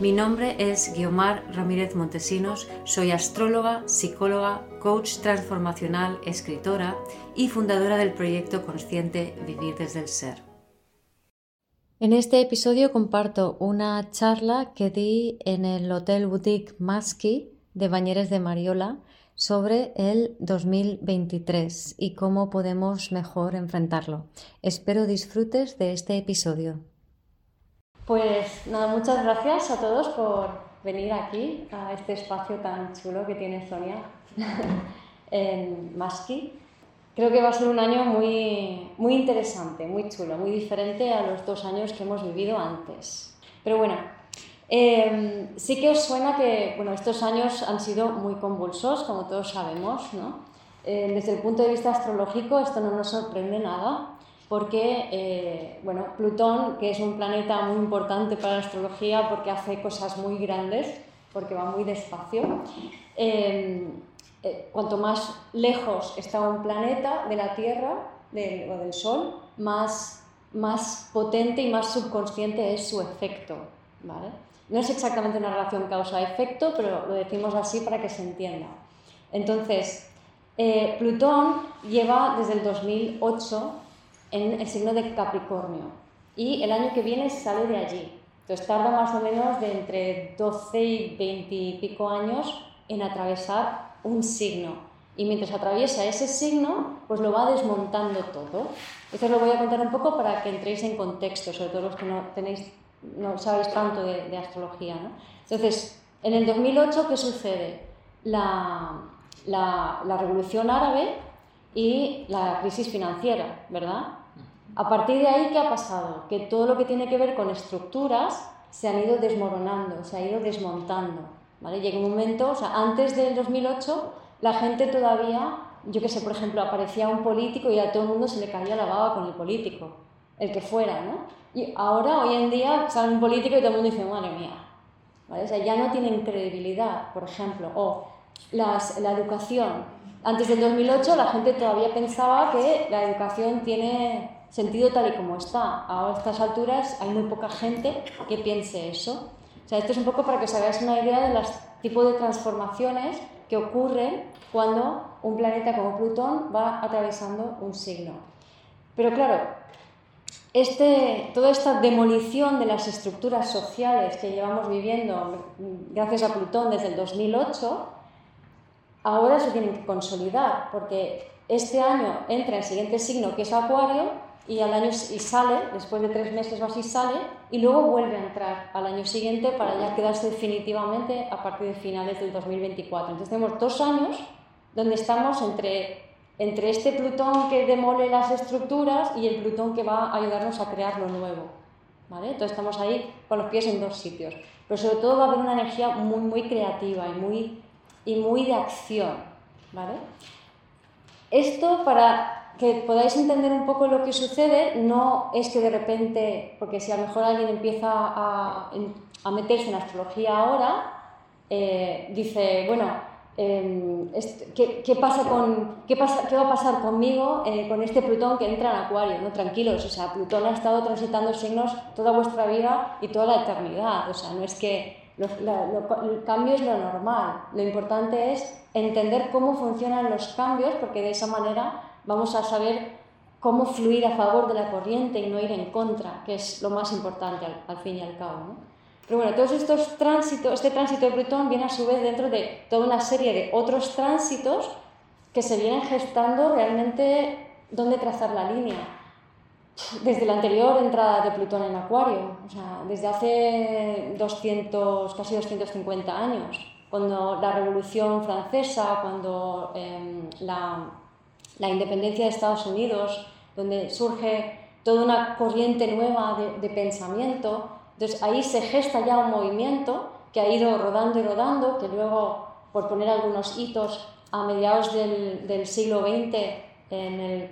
Mi nombre es Guiomar Ramírez Montesinos, soy astróloga, psicóloga, coach transformacional, escritora y fundadora del proyecto consciente Vivir desde el Ser. En este episodio comparto una charla que di en el Hotel Boutique Maski de Bañeres de Mariola sobre el 2023 y cómo podemos mejor enfrentarlo. Espero disfrutes de este episodio. Pues nada, muchas gracias a todos por venir aquí a este espacio tan chulo que tiene Sonia en Maski. Creo que va a ser un año muy, muy interesante, muy chulo, muy diferente a los dos años que hemos vivido antes. Pero bueno, em, sí que os suena que bueno, estos años han sido muy convulsos, como todos sabemos. ¿no? Eh, desde el punto de vista astrológico esto no nos sorprende nada porque eh, bueno, Plutón, que es un planeta muy importante para la astrología porque hace cosas muy grandes, porque va muy despacio, eh, eh, cuanto más lejos está un planeta de la Tierra o del Sol, más, más potente y más subconsciente es su efecto. ¿vale? No es exactamente una relación causa-efecto, pero lo decimos así para que se entienda. Entonces, Plutón lleva desde el 2008 en el signo de Capricornio y el año que viene sale de allí. Entonces tarda más o menos de entre 12 y 20 y pico años en atravesar un signo. Y mientras atraviesa ese signo, pues lo va desmontando todo. Esto os lo voy a contar un poco para que entréis en contexto, sobre todo los que no, tenéis, no sabéis tanto de, astrología. ¿no? Entonces, en el 2008, ¿qué sucede? La, la, la revolución árabe y la crisis financiera, ¿verdad? A partir de ahí, ¿qué ha pasado? Que todo lo que tiene que ver con estructuras se han ido desmoronando, se ha ido desmontando. ¿vale? Llega un momento, o sea, antes del 2008, la gente todavía, yo qué sé, por ejemplo, aparecía un político y a todo el mundo se le caía la baba con el político, el que fuera, ¿no? Y ahora, hoy en día, sale un político y todo el mundo dice, madre mía, ¿vale? O sea, ya no tienen credibilidad, por ejemplo, o las, la educación. Antes del 2008 la gente todavía pensaba que la educación tiene sentido tal y como está. A estas alturas hay muy poca gente que piense eso. O sea, esto es un poco para que os hagáis una idea de los tipos de transformaciones que ocurren cuando un planeta como Plutón va atravesando un signo. Pero claro, este, toda esta demolición de las estructuras sociales que llevamos viviendo gracias a Plutón desde el 2008, ahora se tienen que consolidar, porque este año entra el siguiente signo que es Acuario y al año y sale, después de tres meses o así sale, y luego vuelve a entrar al año siguiente para ya quedarse definitivamente a partir de finales del 2024. Entonces tenemos dos años donde estamos entre, entre este Plutón que demole las estructuras y el Plutón que va a ayudarnos a crear lo nuevo. ¿vale? Entonces estamos ahí con los pies en dos sitios. Pero sobre todo va a haber una energía muy, muy creativa y muy, y muy de acción. ¿vale? Esto para que podáis entender un poco lo que sucede, no es que de repente, porque si a lo mejor alguien empieza a, a meterse en astrología ahora, eh, dice, bueno, em, ¿qué, ¿qué, pasa con, qué, pasa, ¿qué va a pasar conmigo eh, con este Plutón que entra en Acuario? ¿no? Tranquilos, o sea, Plutón ha estado transitando signos toda vuestra vida y toda la eternidad, o sea, no es que el cambio es lo normal, lo importante es entender cómo funcionan los cambios, porque de esa manera vamos a saber cómo fluir a favor de la corriente y no ir en contra, que es lo más importante al, fin y al cabo. ¿no? Pero bueno, todos estos tránsitos, este tránsito de Plutón viene a su vez dentro de toda una serie de otros tránsitos que se vienen gestando realmente dónde trazar la línea. Desde la anterior entrada de Plutón en Acuario, o sea, desde hace 200, casi 250 años, cuando la Revolución Francesa, cuando em, la la independencia de Estados Unidos, donde surge toda una corriente nueva de, pensamiento. Entonces ahí se gesta ya un movimiento que ha ido rodando y rodando, que luego, por poner algunos hitos, a mediados del, siglo XX, en el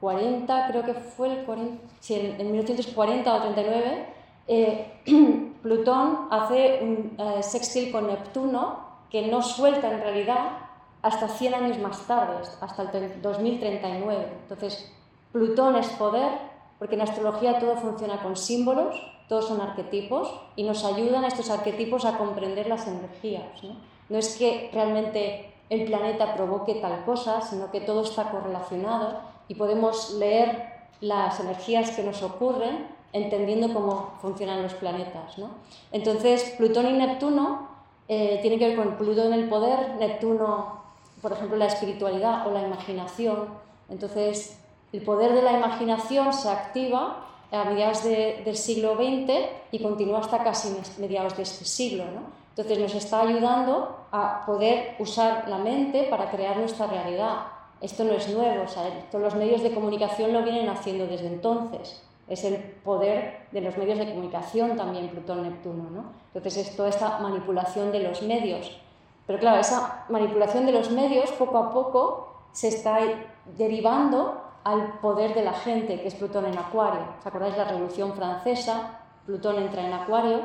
40, creo que fue el 40, sí, en, 1940 o 39, eh, Plutón hace un eh, con Neptuno que no suelta en realidad hasta 100 años más tarde, hasta el 2039. Entonces, Plutón es poder, porque en astrología todo funciona con símbolos, todos son arquetipos, y nos ayudan estos arquetipos a comprender las energías. ¿no? no es que realmente el planeta provoque tal cosa, sino que todo está correlacionado y podemos leer las energías que nos ocurren entendiendo cómo funcionan los planetas. ¿no? Entonces, Plutón y Neptuno eh, tienen que ver con Plutón el poder, Neptuno, por ejemplo, la espiritualidad o la imaginación. Entonces, el poder de la imaginación se activa a mediados del siglo XX y continúa hasta casi mediados de este siglo. ¿no? Entonces nos está ayudando a poder usar la mente para crear nuestra realidad. Esto no es nuevo, todos los medios de comunicación lo vienen haciendo desde entonces. Es el poder de los medios de comunicación también Plutón-Neptuno. ¿no? Entonces es toda esta manipulación de los medios. Pero claro, esa manipulación de los medios poco a poco se está derivando al poder de la gente, que es Plutón en Acuario. ¿Os acordáis la Revolución Francesa? Plutón entra en Acuario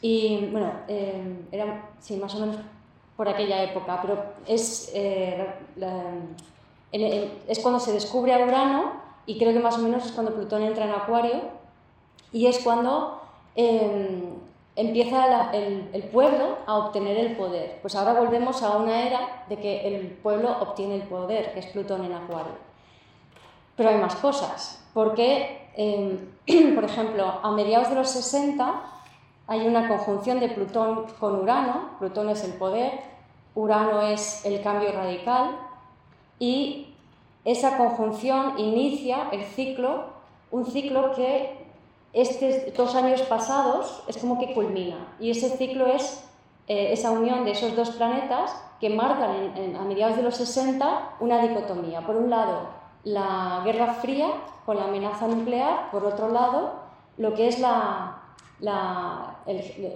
y bueno, eh, era sí, más o menos por aquella época, pero es, eh, es cuando se descubre a Urano y creo que más o menos es cuando Plutón entra en Acuario y es cuando em, empieza el, pueblo a obtener el poder. Pues ahora volvemos a una era de que el pueblo obtiene el poder, que es Plutón en Acuario. Pero hay más cosas, porque, em, por ejemplo, a mediados de los 60 hay una conjunción de Plutón con Urano, Plutón es el poder, Urano es el cambio radical y esa conjunción inicia el ciclo, un ciclo que estos dos años pasados es como que culmina y ese ciclo es eh, esa unión de esos dos planetas que marcan a mediados de los 60 una dicotomía. Por un lado, la Guerra Fría con la amenaza nuclear, por otro lado, lo que es la, la,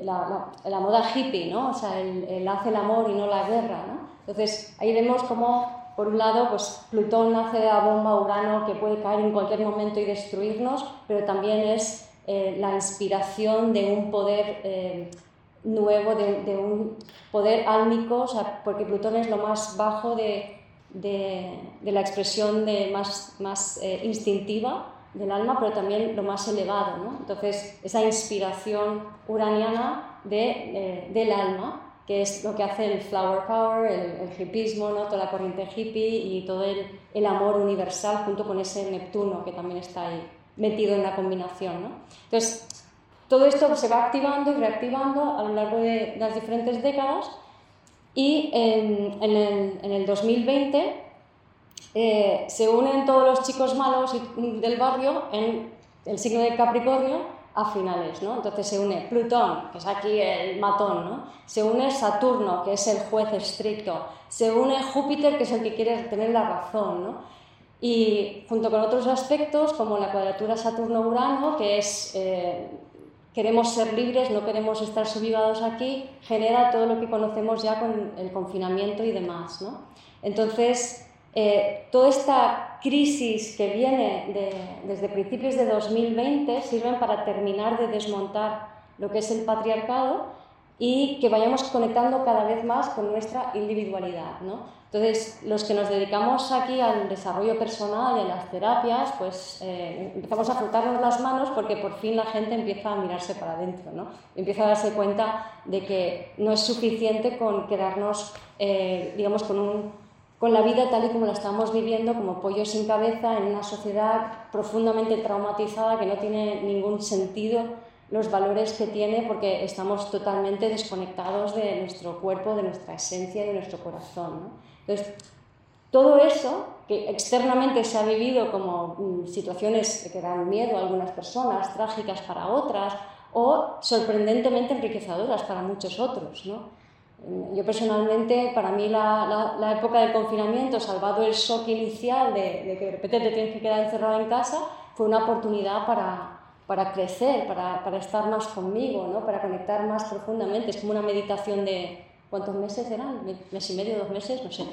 la, moda hippie, ¿no? O sea, el, hace el amor y no la guerra, ¿no? Entonces, ahí vemos cómo, por un lado, pues Plutón hace la bomba Urano que puede caer en cualquier momento y destruirnos, pero también es eh, la inspiración de un poder eh, nuevo, de, un poder álmico, o sea, porque Plutón es lo más bajo de, de, la expresión de más, más eh, instintiva, del alma, pero también lo más elevado. Entonces, esa inspiración uraniana de, del alma, que es lo que hace el flower power, el, el hippismo, ¿no? toda la corriente hippie y todo el, el, amor universal junto con ese Neptuno que también está ahí metido en la combinación. ¿no? Entonces, todo esto se va activando y reactivando a lo largo de las diferentes décadas y en, el, en el 2020 eh, se unen todos los chicos malos del barrio en el signo de Capricornio a finales, ¿no? Entonces se une Plutón, que es aquí el matón, ¿no? Se une Saturno, que es el juez estricto. Se une Júpiter, que es el que quiere tener la razón, ¿no? Y junto con otros aspectos, como la cuadratura Saturno-Urano, que es eh, queremos ser libres, no queremos estar subyugados aquí, genera todo lo que conocemos ya con el confinamiento y demás, ¿no? Entonces, eh, toda esta crisis que viene desde principios de 2020 sirven para terminar de desmontar lo que es el patriarcado y que vayamos conectando cada vez más con nuestra individualidad. Entonces, los que nos dedicamos aquí al desarrollo personal y a las terapias, pues eh, empezamos a frotarnos las manos porque por fin la gente empieza a mirarse para adentro, ¿no? empieza a darse cuenta de que no es suficiente con quedarnos, eh, digamos, con un con la vida tal y como la estamos viviendo, como pollo sin cabeza, en una sociedad profundamente traumatizada que no tiene ningún sentido los valores que tiene porque estamos totalmente desconectados de nuestro cuerpo, de nuestra esencia, de nuestro corazón. Entonces, todo eso que externamente se ha vivido como mm, situaciones que dan miedo a algunas personas, trágicas para otras o sorprendentemente enriquecedoras para muchos otros. ¿no? Yo personalmente, para mí la, la, época del confinamiento, salvado el shock inicial de, de, que de repente te tienes que quedar encerrado en casa, fue una oportunidad para, para crecer, para, para, estar más conmigo, ¿no? para conectar más profundamente. Es como una meditación de, ¿cuántos meses eran? ¿Mes y medio, dos meses? No sé.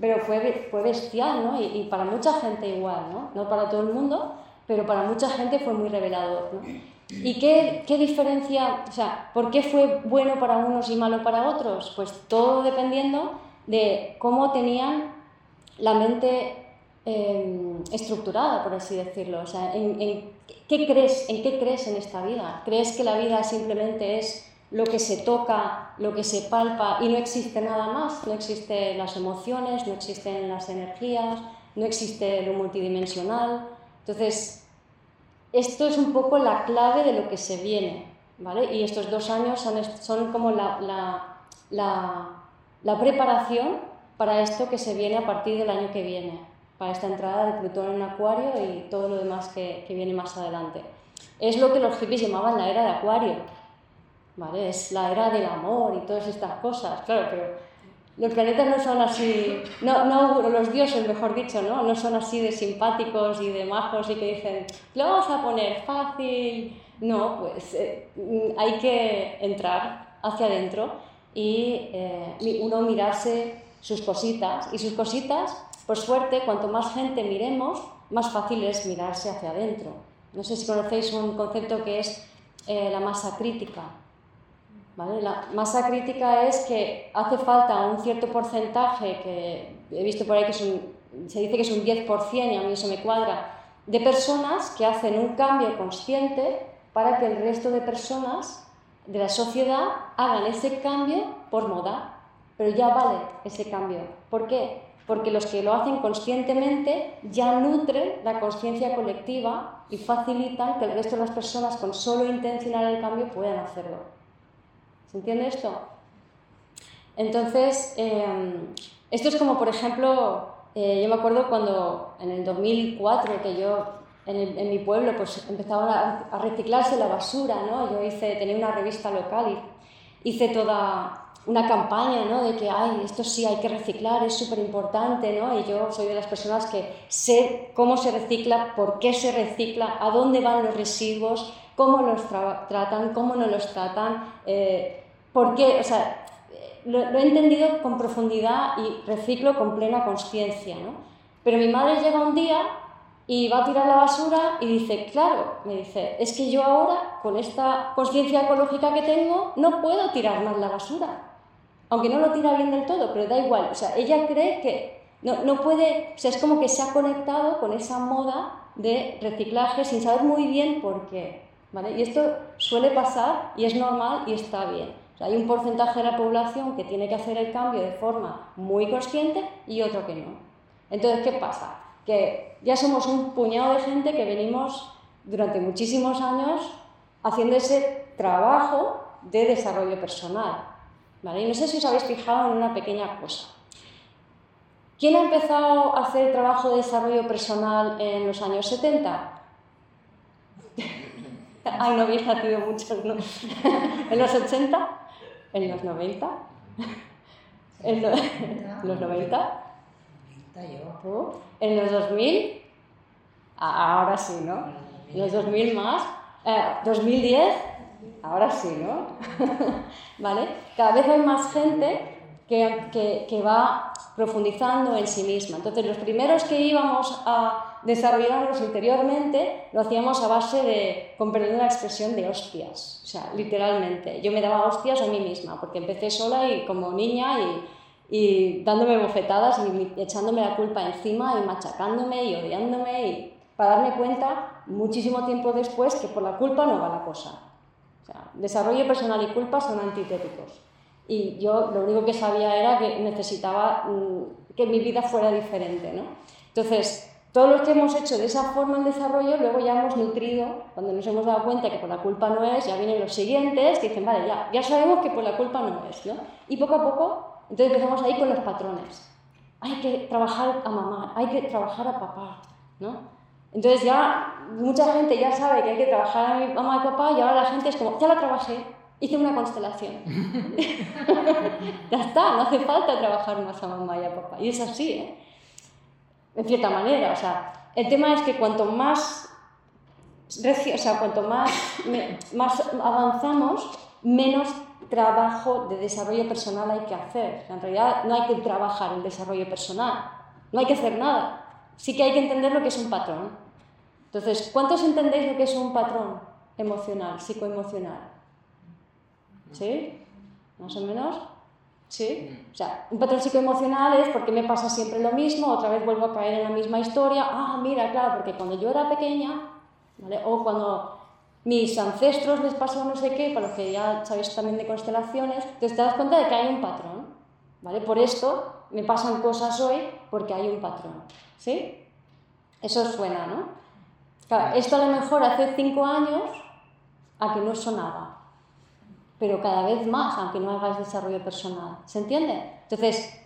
Pero fue, fue bestial, ¿no? Y, para mucha gente igual, ¿no? No para todo el mundo, pero para mucha gente fue muy revelador, ¿no? ¿Y qué, qué diferencia, o sea, por qué fue bueno para unos y malo para otros? Pues todo dependiendo de cómo tenían la mente eh, estructurada, por así decirlo. O sea, en, en, ¿qué crees, ¿en qué crees en esta vida? ¿Crees que la vida simplemente es lo que se toca, lo que se palpa y no existe nada más? No existen las emociones, no existen las energías, no existe lo multidimensional. Entonces, esto es un poco la clave de lo que se viene, ¿vale? Y estos dos años son, son como la, la, la, la preparación para esto que se viene a partir del año que viene, para esta entrada de Plutón en Acuario y todo lo demás que, que, viene más adelante. Es lo que los hippies llamaban la era de Acuario, ¿vale? Es la era del amor y todas estas cosas, claro, pero los planetas no son así, no, no, los dioses, mejor dicho, ¿no? No son así de simpáticos y de majos y que dicen, lo vamos a poner fácil. No, pues eh, hay que entrar hacia adentro y eh, uno mirarse sus cositas. Y sus cositas, por suerte, cuanto más gente miremos, más fácil es mirarse hacia adentro. No sé si conocéis un concepto que es eh, la masa crítica. ¿Vale? La masa crítica es que hace falta un cierto porcentaje, que he visto por ahí que es un, se dice que es un 10% y a mí eso me cuadra, de personas que hacen un cambio consciente para que el resto de personas de la sociedad hagan ese cambio por moda. Pero ya vale ese cambio. ¿Por qué? Porque los que lo hacen conscientemente ya nutren la conciencia colectiva y facilitan que el resto de las personas con solo intencionar el cambio puedan hacerlo. ¿Se entiende esto? Entonces, eh, esto es como, por ejemplo, eh, yo me acuerdo cuando en el 2004, que yo en, el, en mi pueblo pues empezaban a, a, reciclarse la basura, ¿no? Yo hice, tenía una revista local y hice toda una campaña, ¿no? De que, ay, esto sí hay que reciclar, es súper importante, ¿no? Y yo soy de las personas que sé cómo se recicla, por qué se recicla, a dónde van los residuos, cómo los tra tratan, cómo no los tratan, eh, por qué, o sea, lo, lo, he entendido con profundidad y reciclo con plena conciencia, ¿no? Pero mi madre llega un día y va a tirar la basura y dice, claro, me dice, es que yo ahora, con esta conciencia ecológica que tengo, no puedo tirar más la basura aunque no lo tira bien del todo, pero da igual, o sea, ella cree que no, no puede, o sea, es como que se ha conectado con esa moda de reciclaje sin saber muy bien por qué, ¿vale? Y esto suele pasar y es normal y está bien. O sea, hay un porcentaje de la población que tiene que hacer el cambio de forma muy consciente y otro que no. Entonces, ¿qué pasa? Que ya somos un puñado de gente que venimos durante muchísimos años haciendo ese trabajo de desarrollo personal. ¿Vale? Y no sé si os habéis fijado en una pequeña cosa. ¿Quién ha empezado a hacer trabajo de desarrollo personal en los años 70? Ay, no habéis nacido muchos, ¿no? ¿En los 80? ¿En los 90? ¿En lo... los 90? ¿En los 2000? Ahora sí, ¿no? ¿En los 2000 más? Eh, ¿2010? Ahora sí, ¿no? ¿Vale? Cada vez hay más gente que, que, que, va profundizando en sí misma. Entonces, los primeros que íbamos a desarrollarnos interiormente lo hacíamos a base de, con perdón la expresión, de hostias. O sea, literalmente. Yo me daba hostias a mí misma, porque empecé sola y como niña y, y dándome bofetadas y echándome la culpa encima y machacándome y odiándome y para darme cuenta muchísimo tiempo después que por la culpa no va la cosa. O sea, desarrollo personal y culpa son antitéticos. Y yo lo único que sabía era que necesitaba mm, que mi vida fuera diferente. ¿no? Entonces, todos los que hemos hecho de esa forma el desarrollo, luego ya hemos nutrido, cuando nos hemos dado cuenta que por la culpa no es, ya vienen los siguientes que dicen, vale, ya, ya sabemos que por la culpa no es. ¿no? Y poco a poco, entonces empezamos ahí con los patrones. Hay que trabajar a mamá, hay que trabajar a papá. ¿no? Entonces ya mucha gente ya sabe que hay que trabajar a mi mamá y papá y ahora la gente es como, ya la trabajé, hice una constelación. ya está, no hace falta trabajar más a mamá y a papá. Y es así, ¿eh? En cierta manera, o sea, el tema es que cuanto más o sea, cuanto más, más avanzamos, menos trabajo de desarrollo personal hay que hacer. En realidad no hay que trabajar el desarrollo personal, no hay que hacer nada. Sí que hay que entender lo que es un patrón. Entonces, ¿cuántos entendéis lo que es un patrón emocional, psicoemocional? ¿Sí? ¿Más o menos? ¿Sí? O sea, un patrón psicoemocional es porque me pasa siempre lo mismo, otra vez vuelvo a caer en la misma historia. Ah, mira, claro, porque cuando yo era pequeña, ¿vale? o cuando mis ancestros les pasó no sé qué, para los que ya sabéis también de constelaciones, te das cuenta de que hay un patrón. ¿vale? Por esto me pasan cosas hoy porque hay un patrón. ¿Sí? Eso suena, ¿no? Claro, esto a lo mejor hace cinco años a que no sonaba, pero cada vez más, aunque no hagáis desarrollo personal. ¿Se entiende? Entonces,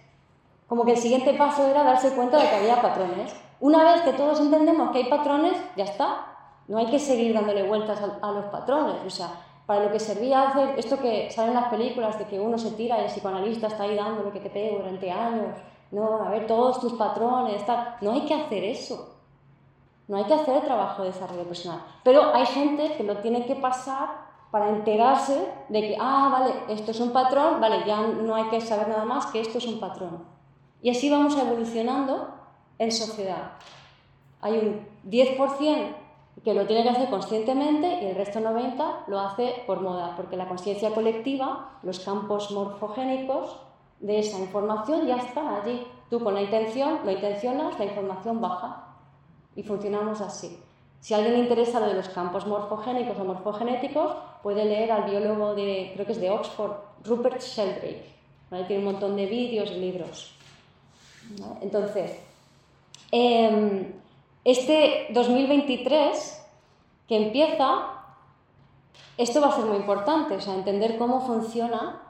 como que el siguiente paso era darse cuenta de que había patrones. Una vez que todos entendemos que hay patrones, ya está. No hay que seguir dándole vueltas a, los patrones. O sea, para lo que servía hacer esto que sale en las películas de que uno se tira y el psicoanalista está ahí dando lo que te pego durante años no, a ver todos tus patrones, tal. No hay que hacer eso. No hay que hacer el trabajo de desarrollo personal. Pero hay gente que lo tiene que pasar para enterarse de que, ah, vale, esto es un patrón, vale, ya no hay que saber nada más que esto es un patrón. Y así vamos evolucionando en sociedad. Hay un 10% que lo tiene que hacer conscientemente y el resto 90% lo hace por moda, porque la conciencia colectiva, los campos morfogénicos, de esa información ya está allí. Tú con la intención lo intencionas, la información baja y funcionamos así. Si alguien le interesa de los campos morfogénicos o morfogenéticos, puede leer al biólogo de, creo que es de Oxford, Rupert Sheldrake. Tiene un montón de vídeos y libros. Entonces, em, este 2023 que empieza, esto va a ser muy importante, o sea, entender cómo funciona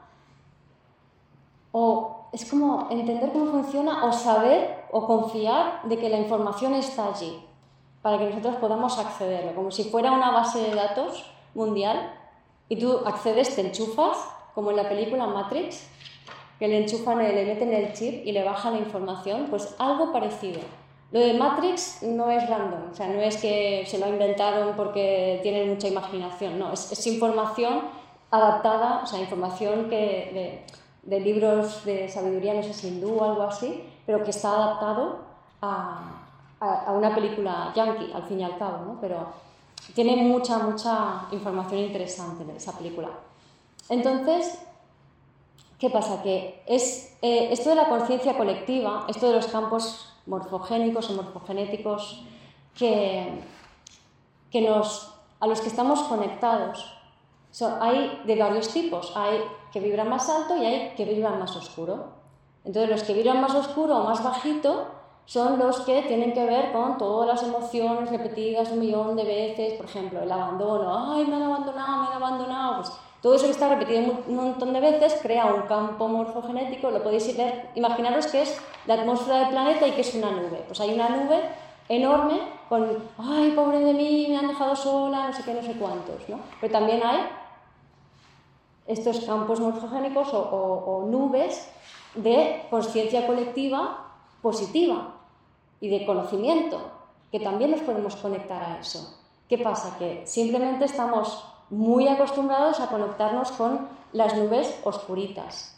o es como entender cómo funciona o saber o confiar de que la información está allí para que nosotros podamos accederlo, como si fuera una base de datos mundial y tú accedes, te enchufas, como en la película Matrix, que le enchufan, le meten el chip y le baja la información, pues algo parecido. Lo de Matrix no es random, o sea, no es que se lo inventaron porque tienen mucha imaginación, no, es, información adaptada, o sea, información que, de libros de sabiduría, no sé si hindú o algo así, pero que está adaptado a, a, una película yankee, al fin y al cabo, ¿no? Pero tiene mucha, mucha información interesante esa película. Entonces, ¿qué pasa? Que es eh, esto de la conciencia colectiva, esto de los campos morfogénicos o morfogenéticos que, que nos, a los que estamos conectados, hay de varios tipos. Hay que vibran más alto y hay que vibran más oscuro. Entonces los que vibran más oscuro o más bajito son los que tienen que ver con todas las emociones repetidas un millón de veces, por ejemplo, el abandono, ay, me han abandonado, me han abandonado, pues todo eso que está repetido un montón de veces crea un campo morfogenético, lo podéis ver, imaginaros que es la atmósfera del planeta y que es una nube, pues hay una nube enorme con, ay, pobre de mí, me han dejado sola, no sé qué, no sé cuántos, ¿no? Pero también hay estos campos morfogénicos o, nubes de conciencia colectiva positiva y de conocimiento, que también nos podemos conectar a eso. ¿Qué pasa? Que simplemente estamos muy acostumbrados a conectarnos con las nubes oscuritas.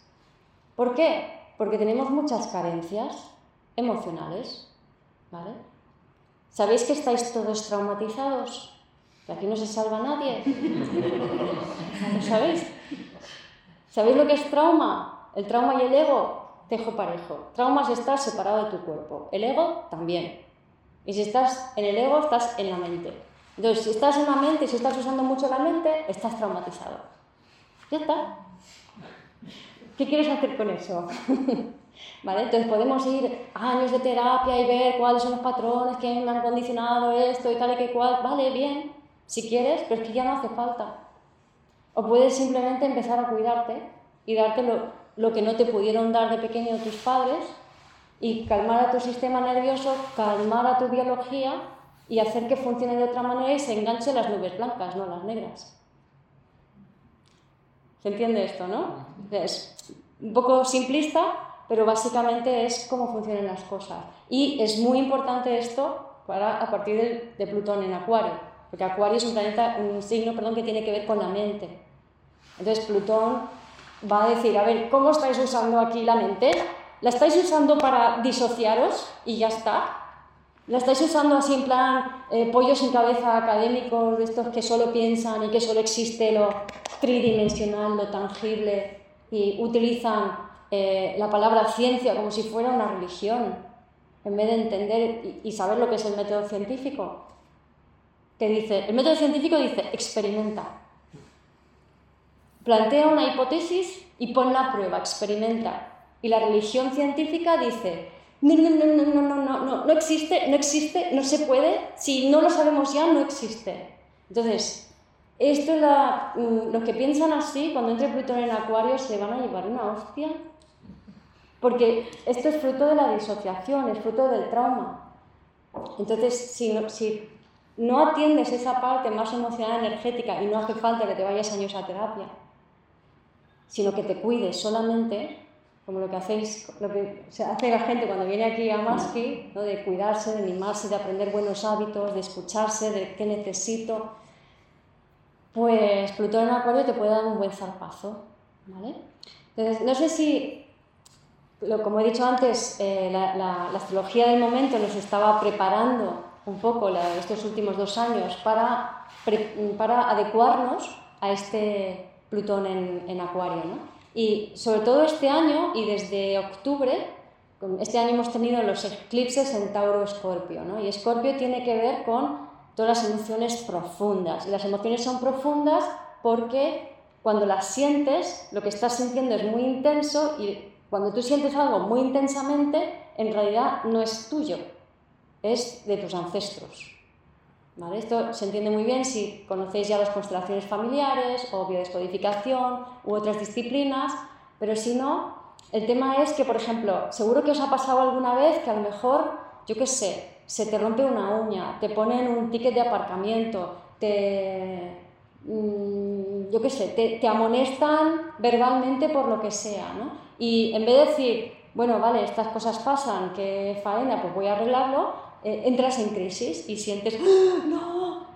¿Por qué? Porque tenemos muchas carencias emocionales. ¿vale? ¿Sabéis que estáis todos traumatizados? Que aquí no se salva nadie. ¿Lo sabéis? ¿Sabéis lo que es trauma? El trauma y el ego, tejo parejo. Trauma es estar separado de tu cuerpo. El ego también. Y si estás en el ego, estás en la mente. Entonces, si estás en la mente, si estás usando mucho la mente, estás traumatizado. Ya está. ¿Qué quieres hacer con eso? ¿Vale? Entonces podemos ir años de terapia y ver cuáles son los patrones que me han condicionado esto y tal y que cual. Vale, bien, si quieres, pero es que ya no hace falta. O puedes simplemente empezar a cuidarte y darte lo, que no te pudieron dar de pequeño tus padres y calmar a tu sistema nervioso, calmar a tu biología y hacer que funcione de otra manera y se enganche las nubes blancas, no las negras. ¿Se entiende esto, no? Es un poco simplista, pero básicamente es cómo funcionan las cosas. Y es muy importante esto para, a partir de Plutón en Acuario porque Acuario es un planeta, un signo, perdón, que tiene que ver con la mente. Entonces Plutón va a decir, a ver, ¿cómo estáis usando aquí la mente? ¿La estáis usando para disociaros y ya está? ¿La estáis usando así en plan eh, pollos sin cabeza académicos, de estos que solo piensan y que solo existe lo tridimensional, lo tangible, y utilizan eh, la palabra ciencia como si fuera una religión, en vez de entender y, saber lo que es el método científico? Que dice, el método científico dice, experimenta. Plantea una hipótesis y pon la prueba, experimenta. Y la religión científica dice, no, no, no, no, no, no, no, no existe, no existe, no se puede, si no lo sabemos ya, no existe. Entonces, esto es la, mm, los que piensan así, cuando entre Plutón en Acuario, se van a llevar una hostia. Porque esto es fruto de la disociación, es fruto del trauma. Entonces, si no, si no atiendes esa parte más emocional energética, y no hace falta que te vayas años a terapia, sino que te cuides solamente, como lo que hacéis, lo que se hace la gente cuando viene aquí a Maski, ¿no? de cuidarse, de animarse, de aprender buenos hábitos, de escucharse, de qué necesito, pues Plutón en Acuario te puede dar un buen zarpazo, ¿vale? Entonces, no sé si, como he dicho antes, eh, la, astrología del momento nos estaba preparando un poco estos últimos dos años para, para adecuarnos a este Plutón en, en Acuario, ¿no? Y sobre todo este año y desde octubre, este año hemos tenido los eclipses en Tauro-Escorpio, ¿no? Y Escorpio tiene que ver con todas las emociones profundas. Y las emociones son profundas porque cuando las sientes, lo que estás sintiendo es muy intenso y cuando tú sientes algo muy intensamente, en realidad no es tuyo, es de tus ancestros. Esto se entiende muy bien si conocéis ya las constelaciones familiares o biodescodificación u otras disciplinas, pero si no, el tema es que, por ejemplo, seguro que os ha pasado alguna vez que a lo mejor, yo qué sé, se te rompe una uña, te ponen un ticket de aparcamiento, te, mm, yo qué sé, te, amonestan verbalmente por lo que sea. Y en vez de decir, bueno, vale, estas cosas pasan, que faena, pues voy a arreglarlo, eh, entras en crisis y sientes, ¡Ah, no,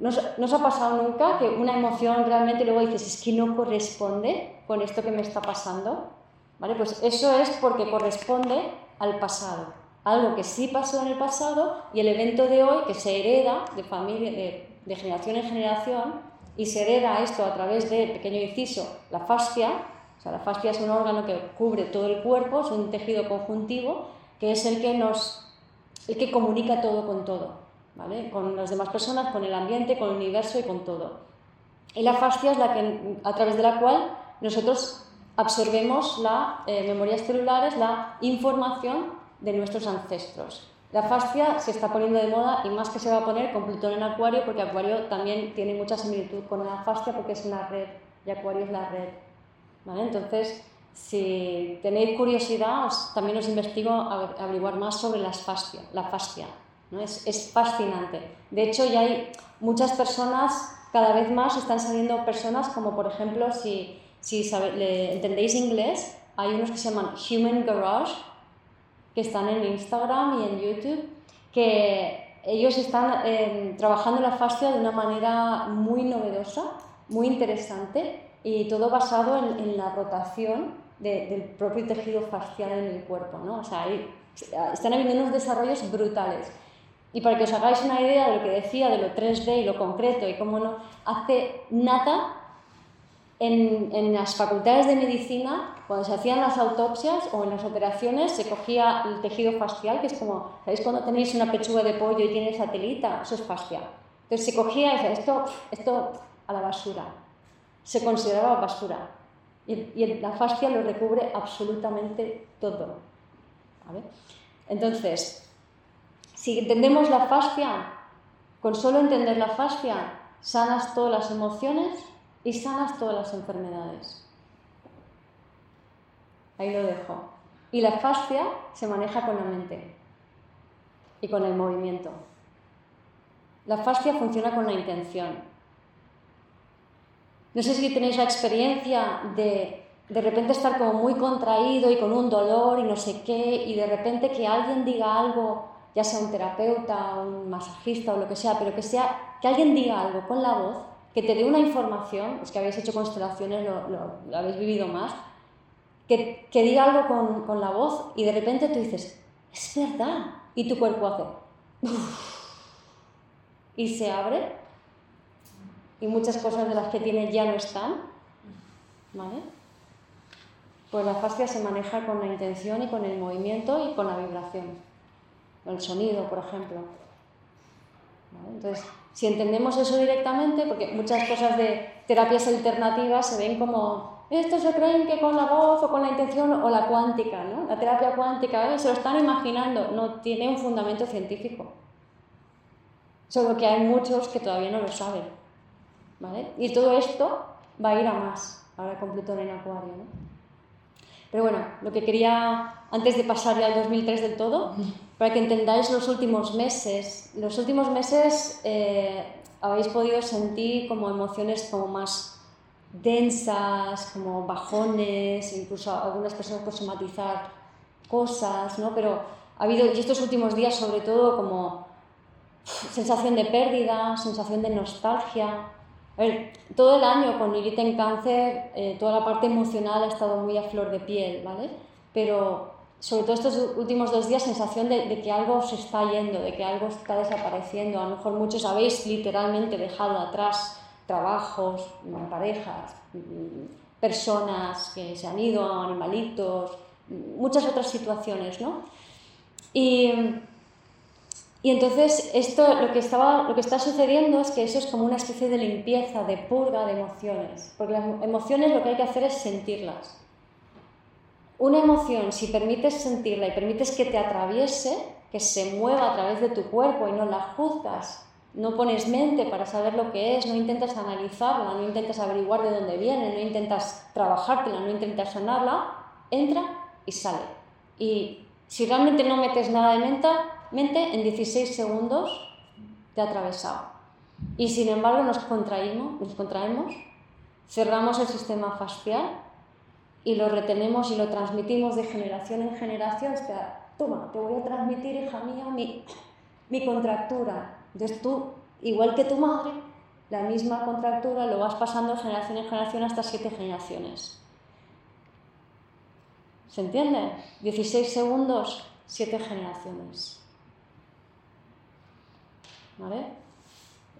¿No os, ha pasado nunca que una emoción realmente luego dices, es que no corresponde con esto que me está pasando? ¿Vale? Pues eso es porque corresponde al pasado algo que sí pasó en el pasado y el evento de hoy que se hereda de, familia, de, generación en generación y se hereda esto a través de, pequeño inciso, la fascia. O sea, la fascia es un órgano que cubre todo el cuerpo, es un tejido conjuntivo que es el que nos el que comunica todo con todo, ¿vale? Con las demás personas, con el ambiente, con el universo y con todo. Y la fascia es la que, a través de la cual nosotros absorbemos la eh, memorias celulares, la información de nuestros ancestros. La fascia se está poniendo de moda y más que se va a poner con Plutón en Acuario, porque Acuario también tiene mucha similitud con la fascia porque es una red y Acuario es la red. ¿Vale? Entonces, si tenéis curiosidad, también os investigo a, averiguar más sobre las fascia, la fascia. ¿no? Es, es, fascinante. De hecho, ya hay muchas personas, cada vez más están saliendo personas como, por ejemplo, si, si entendéis inglés, hay unos que se llaman Human Garage, que están en Instagram y en YouTube, que ellos están eh, trabajando la fascia de una manera muy novedosa, muy interesante y todo basado en, la rotación del propio tejido fascial en el cuerpo. ¿no? O sea, están habiendo unos desarrollos brutales. Y para que os hagáis una idea de lo que decía, de lo 3D y lo concreto y cómo no, hace nada en, las facultades de medicina, cuando se hacían las autopsias o en las operaciones, se cogía el tejido fascial, que es como, ¿sabéis cuando tenéis una pechuga de pollo y tiene satelita? Eso es fascia. Entonces se cogía y decía, esto, esto a la basura. Se consideraba basura. Y, la fascia lo recubre absolutamente todo. Entonces, si entendemos la fascia, con solo entender la fascia, sanas todas las emociones y sanas todas las enfermedades. Ahí lo dejo. Y la fascia se maneja con la mente y con el movimiento. La fascia funciona con la intención. No sé si tenéis la experiencia de de repente estar como muy contraído y con un dolor y no sé qué, y de repente que alguien diga algo ya sea un terapeuta, un masajista o lo que sea, pero que sea que alguien diga algo con la voz, que te dé una información, es que habéis hecho constelaciones, lo, habéis vivido más, que, que diga algo con, con, la voz y de repente tú dices, es verdad, y tu cuerpo hace, y se abre, y muchas cosas de las que tienes ya no están, ¿vale? Pues la fascia se maneja con la intención y con el movimiento y con la vibración, el sonido, por ejemplo. Entonces, si entendemos eso directamente, porque muchas cosas de terapias alternativas se ven como, estos se creen que con la voz o con la intención o la cuántica, ¿no? La terapia cuántica, ¿eh? se lo están imaginando, no tiene un fundamento científico. Solo que hay muchos que todavía no lo saben. ¿Vale? Y todo esto va a ir a más, ahora con Plutón en Acuario. ¿no? Pero bueno, lo que quería, antes de pasar ya al 2003 del todo, para que entendáis los últimos meses. Los últimos meses eh, habéis podido sentir como emociones como más densas, como bajones, incluso algunas personas por somatizar cosas, ¿no? Pero ha habido, y estos últimos días sobre todo, como sensación de pérdida, sensación de nostalgia, ver, todo el año con Lilith en cáncer, eh, toda la parte emocional ha estado muy a flor de piel, ¿vale? Pero sobre todo estos últimos dos días, sensación de, que algo se está yendo, de que algo está desapareciendo. A lo mejor muchos habéis literalmente dejado atrás trabajos, parejas, personas que se han ido, animalitos, muchas otras situaciones, ¿no? Y y entonces esto lo que, estaba, lo que está sucediendo es que eso es como una especie de limpieza, de purga de emociones, porque las emociones lo que hay que hacer es sentirlas. Una emoción, si permites sentirla y permites que te atraviese, que se mueva a través de tu cuerpo y no la juzgas, no pones mente para saber lo que es, no intentas analizarla, no intentas averiguar de dónde viene, no intentas trabajártela, no intentas sanarla, entra y sale. Y si realmente no metes nada de mente, mente en 16 segundos te ha atravesado. Y sin embargo nos contraímos, nos contraemos, cerramos el sistema facial y lo retenemos y lo transmitimos de generación en generación. O sea, toma, te voy a transmitir, hija mía, mi, mi contractura. Entonces tú, igual que tu madre, la misma contractura lo vas pasando de generación en generación hasta siete generaciones. ¿Se entiende? 16 segundos, siete generaciones.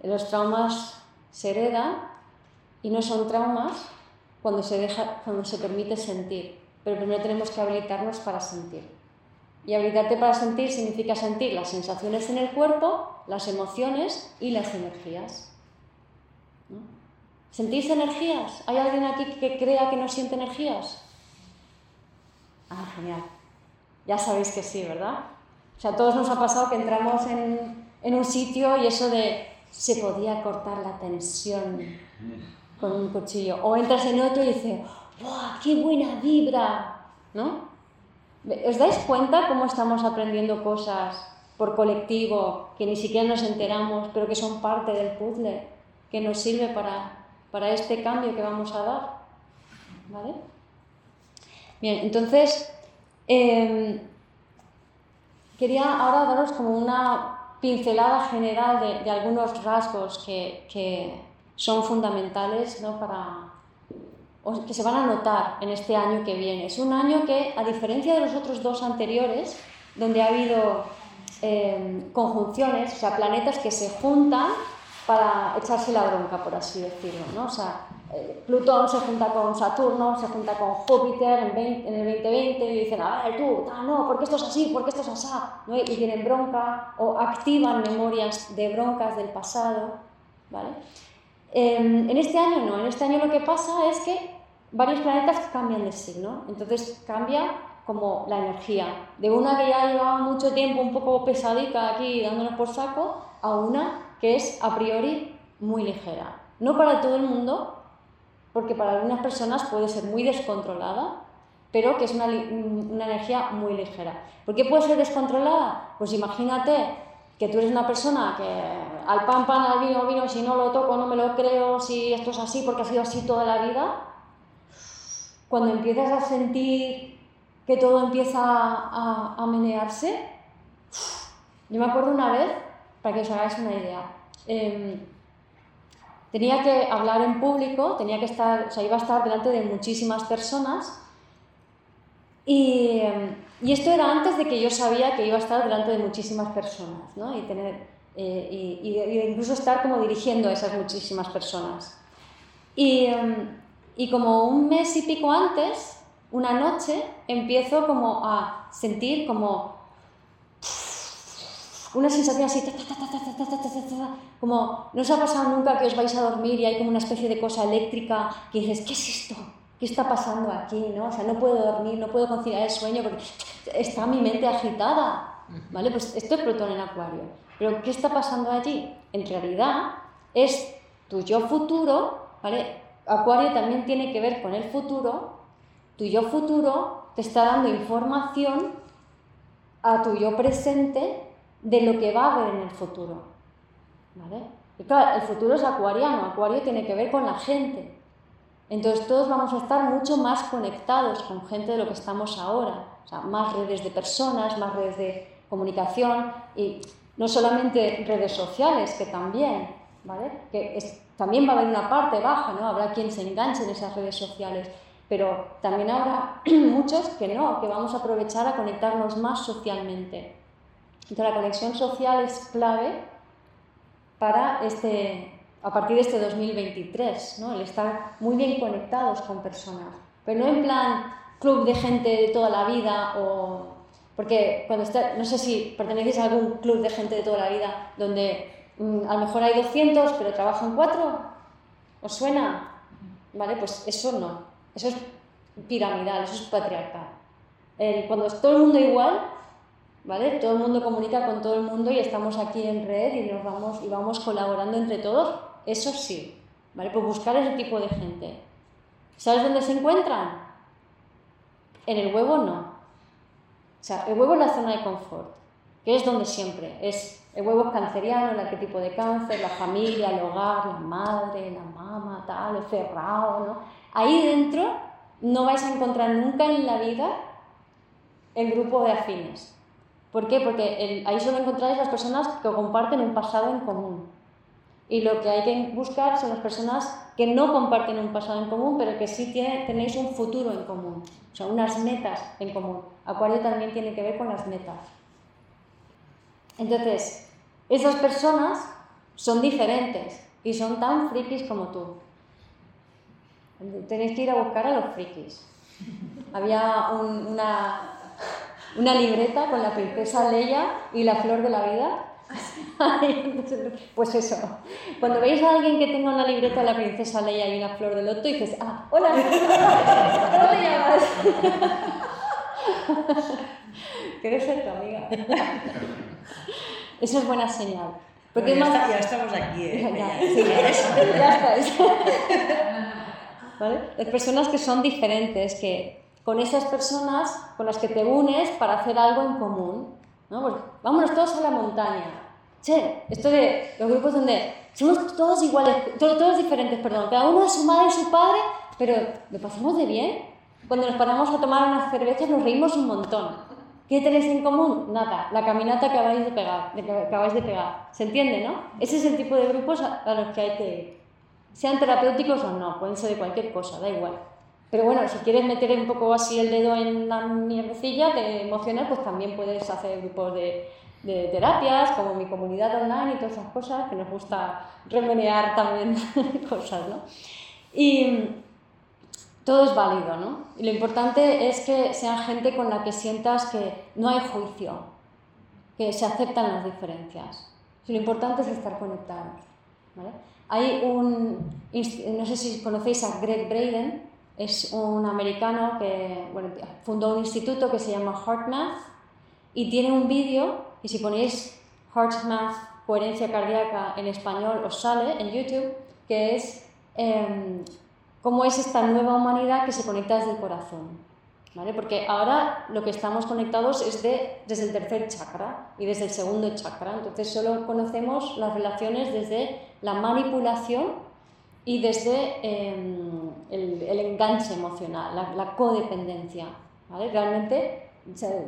Los traumas se heredan y no son traumas cuando se, deja, cuando se permite sentir, pero primero tenemos que habilitarnos para sentir. Y habilitarte para sentir significa sentir las sensaciones en el cuerpo, las emociones y las energías. ¿Sentís energías? ¿Hay alguien aquí que crea que no siente energías? Ah, genial. Ya sabéis que sí, ¿verdad? O sea, a todos nos ha pasado que entramos en, en un sitio y eso de se podía cortar la tensión con un cuchillo. O entras en otro y dices, ¡wow, qué buena vibra! ¿No? ¿Os dais cuenta cómo estamos aprendiendo cosas por colectivo que ni siquiera nos enteramos, pero que son parte del puzzle, que nos sirve para, para este cambio que vamos a dar? ¿Vale? Bien, entonces, em, quería ahora daros como una pincelada general de, algunos rasgos que, que son fundamentales ¿no? para, que se van a notar en este año que viene. Es un año que, a diferencia de los otros dos anteriores, donde ha habido eh, conjunciones, o sea, planetas que se juntan para echarse la bronca, por así decirlo. ¿no? O sea, Plutón se junta con Saturno, se junta con Júpiter en, el 2020 y dicen, a ver, tú, no, ¿por qué esto es así? ¿Por qué esto es así? ¿No? Y tienen bronca o activan memorias de broncas del pasado. ¿vale? Em, en este año no, en este año lo que pasa es que varios planetas cambian de signo, entonces cambia como la energía, de una que ya llevaba mucho tiempo un poco pesadita aquí dándonos por saco, a una que es a priori muy ligera. No para todo el mundo, porque para algunas personas puede ser muy descontrolada, pero que es una, energía muy ligera. ¿Por qué puede ser descontrolada? Pues imagínate que tú eres una persona que al pan, pan, al vino, vino, si no lo toco, no me lo creo, si esto es así, porque ha sido así toda la vida, cuando empiezas a sentir que todo empieza a, a menearse, Yo me acuerdo una vez, para que os hagáis una idea, em, tenía que hablar en público, tenía que estar, o sea, iba a estar delante de muchísimas personas y, y, esto era antes de que yo sabía que iba a estar delante de muchísimas personas, ¿no? Y tener, eh, y, incluso estar como dirigiendo a esas muchísimas personas. Y, em, y como un mes y pico antes, una noche, empiezo como a sentir como una sensación así, como no os ha pasado nunca que os vais a dormir y hay como una especie de cosa eléctrica que dices, ¿qué es esto? ¿Qué está pasando aquí? ¿no? O sea, no puedo dormir, no puedo conciliar el sueño porque está mi mente agitada. ¿Vale? Pues esto es Plutón en Acuario. Pero ¿qué está pasando allí? En realidad es tu yo futuro, ¿vale? Acuario también tiene que ver con el futuro. Tu yo futuro te está dando información a tu yo presente de lo que va a haber en el futuro. ¿Vale? El futuro es acuariano, acuario tiene que ver con la gente. Entonces todos vamos a estar mucho más conectados con gente de lo que estamos ahora. O sea, más redes de personas, más redes de comunicación y no solamente redes sociales, que también, ¿vale? Que también va a haber una parte baja, ¿no? Habrá quien se enganche en esas redes sociales, pero también habrá muchos que no, que vamos a aprovechar a conectarnos más socialmente. Entonces la conexión social es clave para este, a partir de este 2023, ¿no? el estar muy bien conectados con personas, pero no en plan club de gente de toda la vida o... Porque cuando está, no sé si pertenecéis a algún club de gente de toda la vida donde mm, a lo mejor hay 200 pero trabajan cuatro, ¿os suena? ¿Vale? Pues eso no, eso es piramidal, eso es patriarcal. cuando es todo el mundo igual, ¿vale? Todo el mundo comunica con todo el mundo y estamos aquí en red y nos vamos y vamos colaborando entre todos, eso sí, ¿vale? Pues buscar ese tipo de gente. ¿Sabes dónde se encuentran? En el huevo no. O sea, el huevo es la zona de confort, que es donde siempre. Es, el huevo es canceriano, el arquetipo de cáncer, la familia, el hogar, la madre, la mamá, tal, el cerrado, ¿no? Ahí dentro no vais a encontrar nunca en la vida el grupo de afines. ¿Por qué? Porque ahí solo encontráis las personas que comparten un pasado en común. Y lo que hay que buscar son las personas que no comparten un pasado en común, pero que sí tenéis un futuro en común, o sea, unas metas en común. Acuario también tiene que ver con las metas. Entonces, esas personas son diferentes y son tan frikis como tú. Tenéis que ir a buscar a los frikis. Había una, una libreta con la princesa Leia y la flor de la vida. pues eso, cuando veis a alguien que tenga una libreta de la princesa Leia y una flor de loto, dices, ah, hola, ¿cómo te llamas? ¿Quieres ser tu amiga? Eso es buena señal. Porque ya, ya, estamos aquí, ¿eh? ya, sí, ya estáis. ¿Vale? Las personas que son diferentes, que con esas personas con las que te unes para hacer algo en común. ¿no? Pues vámonos todos a la montaña. Che, esto de los grupos donde somos todos iguales, todos, todos diferentes, perdón, cada uno de su madre y su padre, pero lo pasamos de bien. Cuando nos paramos a tomar unas cervezas nos reímos un montón. ¿Qué tenéis en común? Nada, la caminata que acabáis de pegar, que acabáis de pegar. ¿Se entiende, no? Ese es el tipo de grupos a los que hay que ir. Sean terapéuticos o no, pueden ser de cualquier cosa, da igual. Pero bueno, si quieres meter un poco así el dedo en la mierdecilla de emocional, pues también puedes hacer grupos de, de terapias, como mi comunidad online y todas esas cosas, que nos gusta remenear también cosas, ¿no? Y todo es válido, ¿no? Y lo importante es que sean gente con la que sientas que no hay juicio, que se aceptan las diferencias. Y lo importante es estar conectados, ¿vale? Hay un, no sé si conocéis a Greg Braden, es un americano que fundó un instituto que se llama HeartMath y tiene un vídeo, y si ponéis HeartMath coherencia cardíaca en español os sale en YouTube, que es em, cómo es esta nueva humanidad que se conecta desde el corazón. ¿vale? Porque ahora lo que estamos conectados es de, desde el tercer chakra y desde el segundo chakra, entonces solo conocemos las relaciones desde la manipulación y desde em, el, enganche emocional, la, codependencia. ¿vale? Realmente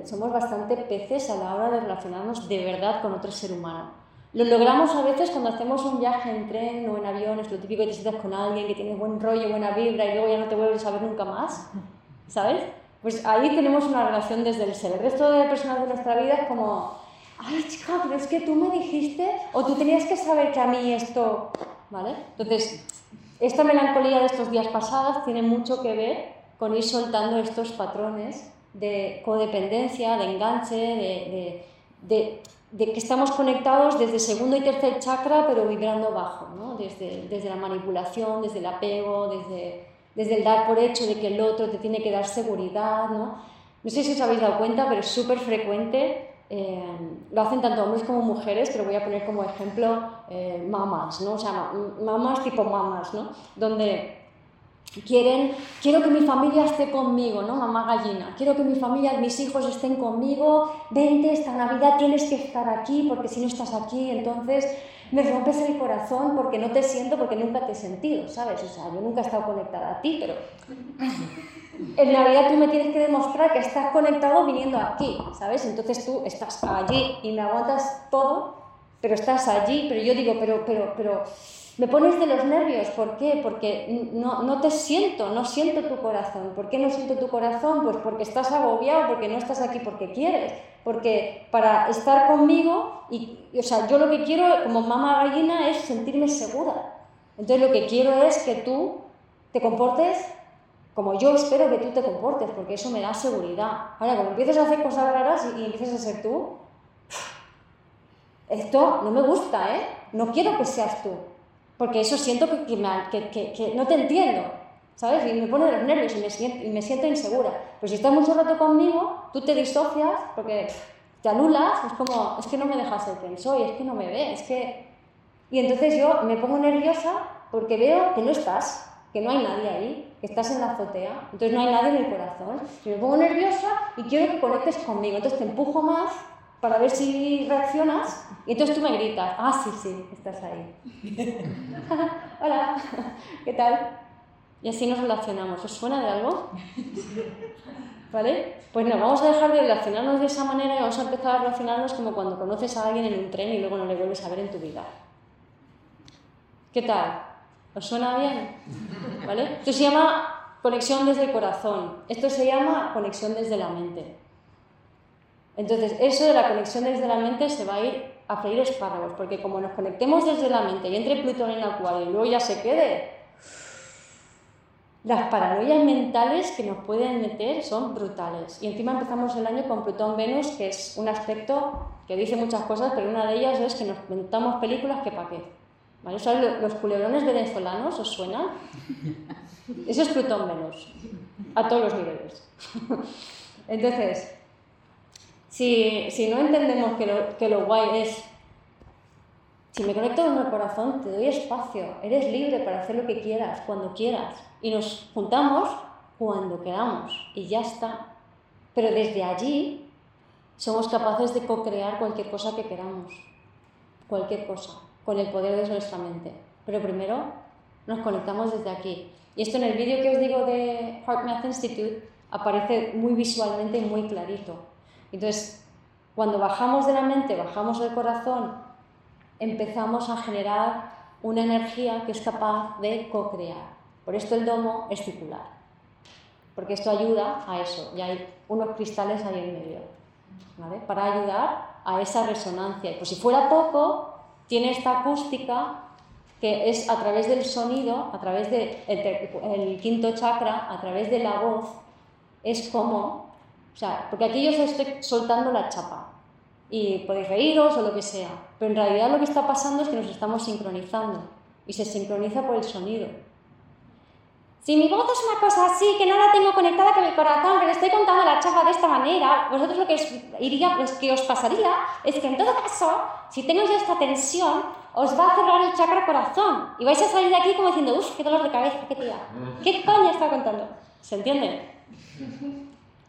somos bastante peces a la hora de relacionarnos de verdad con otro ser humano. Lo logramos a veces cuando hacemos un viaje en tren o en avión, es lo típico que te sientas con alguien que tiene buen rollo, buena vibra y luego ya no te vuelves a ver nunca más, ¿sabes? Pues ahí tenemos una relación desde el ser. El resto de personas de nuestra vida es como, ay chica, pero es que tú me dijiste, o tú tenías que saber que a mí esto, ¿vale? Entonces, esta melancolía de estos días pasados tiene mucho que ver con ir soltando estos patrones de codependencia, de enganche, de, que estamos conectados desde segundo y tercer chakra, pero vibrando bajo, ¿no? desde, desde la manipulación, desde el apego, desde, desde el dar por hecho de que el otro te tiene que dar seguridad. ¿no? no sé si os habéis dado cuenta, pero es súper frecuente. Eh, lo hacen tanto hombres como mujeres, pero voy a poner como ejemplo eh, mamás, ¿no? O sea, mamás tipo mamás, ¿no? Donde quieren, quiero que mi familia esté conmigo, ¿no? Mamá gallina, quiero que mi familia, mis hijos estén conmigo, vente, esta Navidad tienes que estar aquí, porque si no estás aquí, entonces me rompes el corazón porque no te siento, porque nunca te he sentido, ¿sabes? O sea, yo nunca he estado conectada a ti, pero en Navidad tú me tienes que demostrar que estás conectado viniendo aquí, ¿sabes? Entonces tú estás allí y me aguantas todo, pero estás allí, pero yo digo, pero, pero, pero me pones de los nervios, ¿por qué? Porque no, no, te siento, no siento tu corazón. ¿Por qué no siento tu corazón? Pues porque estás agobiado, porque no estás aquí porque quieres. Porque para estar conmigo, y, o sea, yo lo que quiero como mamá gallina es sentirme segura. Entonces lo que quiero es que tú te comportes como yo espero que tú te comportes, porque eso me da seguridad. Ahora, como empieces a hacer cosas raras y, y empieces a ser tú, esto no me gusta, ¿eh? No quiero que seas tú. Porque eso siento que, que, que, no te entiendo, ¿sabes? Y me pone de los nervios y me, siento, y me siento insegura. Pues si estás mucho rato conmigo, tú te disocias porque te anulas, es como, es que no me dejas ser quien soy, es que no me ves, es que... Y entonces yo me pongo nerviosa porque veo que no estás, que no hay nadie ahí, que estás en la azotea, entonces no hay nadie en el corazón. Y me pongo nerviosa y quiero que conectes conmigo, entonces te empujo más para ver si reaccionas y entonces tú me gritas, ah, sí, sí, estás ahí. Hola, ¿qué tal? Y así nos relacionamos. ¿Os suena de algo? ¿Vale? Pues no, vamos a dejar de relacionarnos de esa manera y vamos a empezar a relacionarnos como cuando conoces a alguien en un tren y luego no le vuelves a ver en tu vida. ¿Qué tal? ¿Os suena bien? ¿Vale? Esto se llama conexión desde el corazón. Esto se llama conexión desde la mente. Entonces, eso de la conexión desde la mente se va a ir a freír espárragos, porque como nos conectemos desde la mente y entre Plutón en Acuario y luego ya se quede, las paranoias mentales que nos pueden meter son brutales. Y encima empezamos el año con Plutón-Venus, que es un aspecto que dice muchas cosas, pero una de ellas es que nos montamos películas que pa' qué. ¿Vale? los culebrones venezolanos os suenan? Eso es Plutón-Venus, a todos los niveles. Entonces, si, no entendemos que lo, que lo guay es, si me conecto con el corazón, te doy espacio, eres libre para hacer lo que quieras, cuando quieras, y nos juntamos cuando queramos, y ya está. Pero desde allí somos capaces de co-crear cualquier cosa que queramos, cualquier cosa, con el poder de nuestra mente. Pero primero nos conectamos desde aquí. Y esto en el vídeo que os digo de Heart Math Institute aparece muy visualmente y muy clarito. Entonces, cuando bajamos de la mente, bajamos del corazón, empezamos a generar una energía que es capaz de co-crear. Por esto el domo es circular, porque esto ayuda a eso, y hay unos cristales ahí en medio, ¿vale? para ayudar a esa resonancia. Y pues si fuera poco, tiene esta acústica que es a través del sonido, a través del quinto chakra, a través de la voz, es como o sea, porque aquí yo os estoy soltando la chapa y podéis reíros o lo que sea, pero en realidad lo que está pasando es que nos estamos sincronizando y se sincroniza por el sonido. Si mi voz es una cosa así, que no la tengo conectada con mi corazón, que le estoy contando la chapa de esta manera, vosotros lo que os, iría, que os pasaría es que en todo caso, si tenéis esta tensión, os va a cerrar el chakra corazón y vais a salir de aquí como diciendo, uff, qué dolor de cabeza, qué tía, qué coño está contando. ¿Se entiende?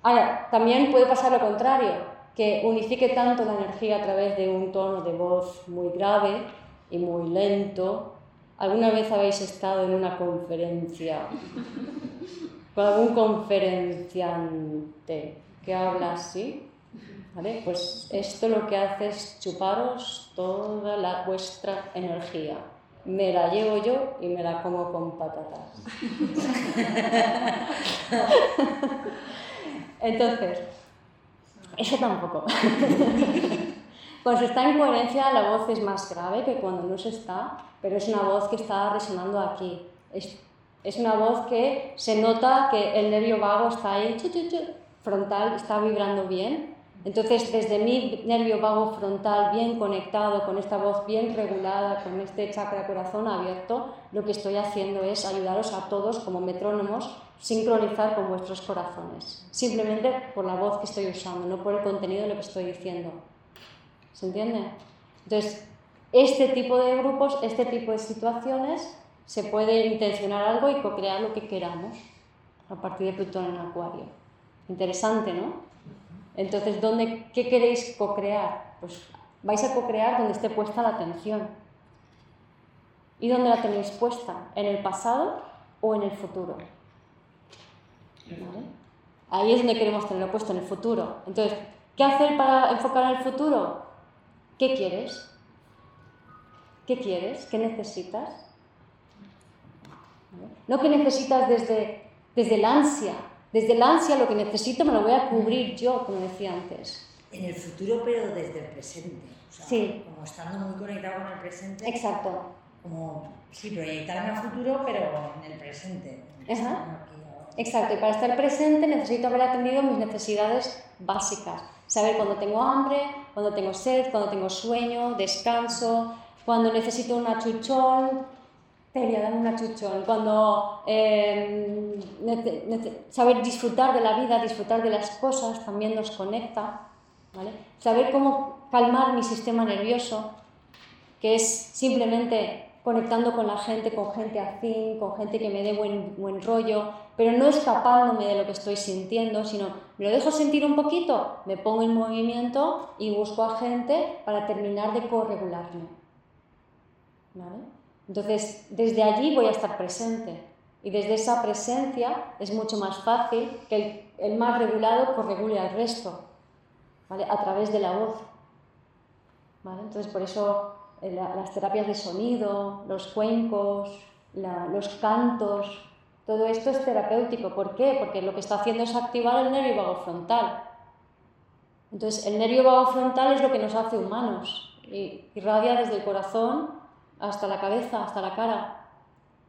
Ahora, también puede pasar lo contrario, que unifique tanto la energía a través de un tono de voz muy grave y muy lento. ¿Alguna vez habéis estado en una conferencia con algún conferenciante que habla así, ¿vale? Pues esto lo que hace es chuparos toda la, vuestra energía. Me la llevo yo y me la como con patatas. Entonces, eso tampoco. Cuando se está en coherencia la voz es más grave que cuando no se está, pero es una voz que está resonando aquí. Es, es una voz que se nota que el nervio vago está ahí, frontal, está vibrando bien. Entonces, desde mi nervio vago frontal bien conectado, con esta voz bien regulada, con este chakra corazón abierto, lo que estoy haciendo es ayudaros a todos como metrónomos sincronizar con vuestros corazones, simplemente por la voz que estoy usando, no por el contenido de lo que estoy diciendo. ¿Se entiende? Entonces, este tipo de grupos, este tipo de situaciones, se puede intencionar algo y co-crear lo que queramos a partir de Plutón en Acuario. Interesante, ¿no? Entonces, ¿dónde, ¿qué queréis co-crear? Pues vais a co-crear donde esté puesta la atención. ¿Y dónde la tenéis puesta? ¿En el pasado o en el futuro? Ahí es donde queremos tenerlo puesto, en el futuro. Entonces, ¿qué hacer para enfocar en el futuro? ¿Qué quieres? ¿Qué quieres? ¿Qué necesitas? No que necesitas desde, desde el ansia. Desde el ansia lo que necesito me lo voy a cubrir yo, como decía antes. En el futuro, pero desde el presente. sí. Como estando muy conectado con el presente. Exacto. Como, sí, proyectarme al futuro, pero en el presente. Exacto, y para estar presente necesito haber atendido mis necesidades básicas. Saber cuando tengo hambre, cuando tengo sed, cuando tengo sueño, descanso, cuando necesito un achuchón, Teria, dame un achuchón. Cuando eh, saber disfrutar de la vida, disfrutar de las cosas también nos conecta. Saber cómo calmar mi sistema nervioso, que es simplemente conectando con la gente, con gente afín, con gente que me dé buen, buen rollo, pero no escapándome de lo que estoy sintiendo, sino me lo dejo sentir un poquito, me pongo en movimiento y busco a gente para terminar de corregularme. ¿Vale? Entonces, desde allí voy a estar presente y desde esa presencia es mucho más fácil que el, más regulado corregule al resto, ¿vale? A través de la voz. ¿Vale? Entonces, por eso las terapias de sonido, los cuencos, los cantos, todo esto es terapéutico. ¿Por qué? Porque lo que está haciendo es activar el nervio vago frontal. Entonces, el nervio vago frontal es lo que nos hace humanos y irradia desde el corazón hasta la cabeza, hasta la cara.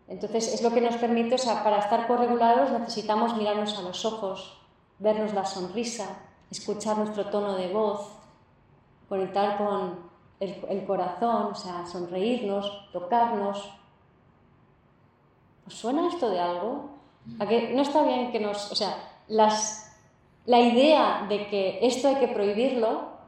Entonces, es lo que nos permite, o sea, para estar corregulados necesitamos mirarnos a los ojos, vernos la sonrisa, escuchar nuestro tono de voz, conectar con el, corazón, o sea, sonreírnos, tocarnos. ¿Os suena esto de algo? ¿A que no está bien que nos... O sea, las, la idea de que esto hay que prohibirlo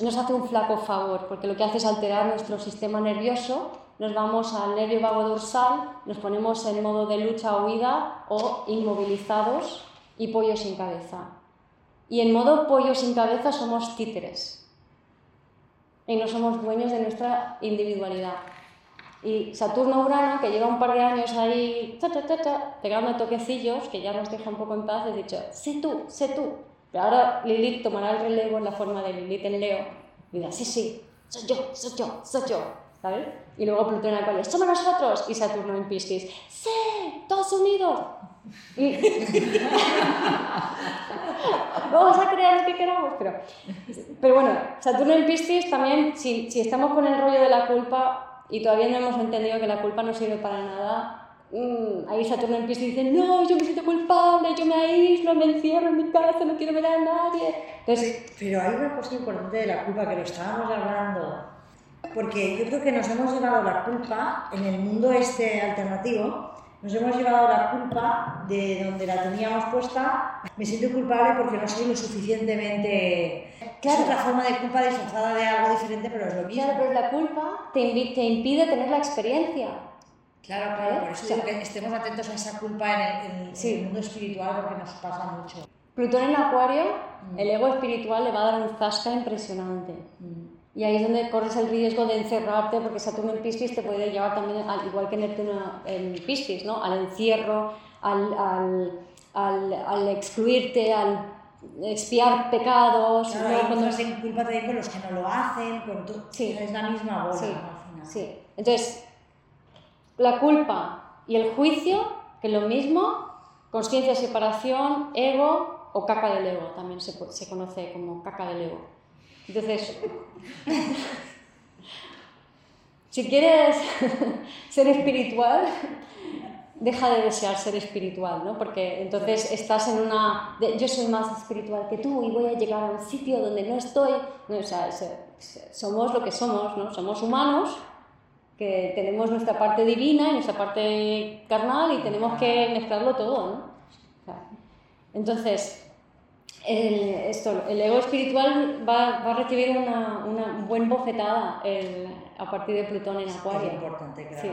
nos hace un flaco favor, porque lo que hace es alterar nuestro sistema nervioso, nos vamos al nervio vago dorsal, nos ponemos en modo de lucha o huida o inmovilizados y pollo sin cabeza. Y en modo pollo sin cabeza somos títeres y no somos dueños de nuestra individualidad. Y Saturno-Urano, que lleva un par de años ahí pegando toquecillos, que ya nos deja un poco en paz, he dicho, sé tú, sé tú. Pero ahora Lilith tomará el relevo en la forma de Lilith en Leo y dirá, sí, sí, soy yo, soy yo, soy yo. ¿Sabes? Y luego Plutón en Acuario, somos nosotros. Y Saturno en Piscis, sí, todos unidos. Vamos a crear lo que queramos, pero, pero bueno, Saturno en Piscis también, si, si estamos con el rollo de la culpa y todavía no hemos entendido que la culpa no sirve para nada, mmm, ahí Saturno en Piscis dice, no, yo me siento culpable, yo me aíslo, me encierro en mi casa, no quiero ver a nadie. Entonces, pero hay una cosa importante de la culpa que lo estábamos hablando, porque yo creo que nos hemos llevado la culpa en el mundo este alternativo nos hemos llevado la culpa de donde la teníamos puesta. Me siento culpable porque no soy lo suficientemente... Claro. Es otra forma de culpa disfrazada de algo diferente, pero es lo mismo. Claro, pero la culpa te, te impide tener la experiencia. Claro, claro, por eso digo que estemos atentos a esa culpa en el, mundo espiritual porque nos pasa mucho. Plutón en Acuario, mm. el ego espiritual le va a dar un zasca impresionante. Mm. Y ahí es donde corres el riesgo de encerrarte, porque Saturno en Piscis te puede llevar también, al, igual que Neptuno en Piscis, ¿no? al encierro, al, al, al, excluirte, al expiar pecados. Claro, hay cuando- en culpa también con los que no lo hacen, con todo. Sí. Es la misma bola Sí, al final. sí. Entonces, la culpa y el juicio, que es lo mismo, conciencia, separación, ego o caca del ego, también se, se conoce como caca del ego. Entonces, si quieres ser espiritual, deja de desear ser espiritual, ¿no? Porque entonces estás en una... de, yo soy más espiritual que tú y voy a llegar a un sitio donde no estoy. No, o sea, se- se- somos lo que somos, ¿no? Somos humanos que tenemos nuestra parte divina y nuestra parte carnal y tenemos que mezclarlo todo, ¿no? Entonces, el, esto, el ego espiritual va, va a recibir una, una buen bofetada el- a partir de Plutón en Acuario. Es importante Sí.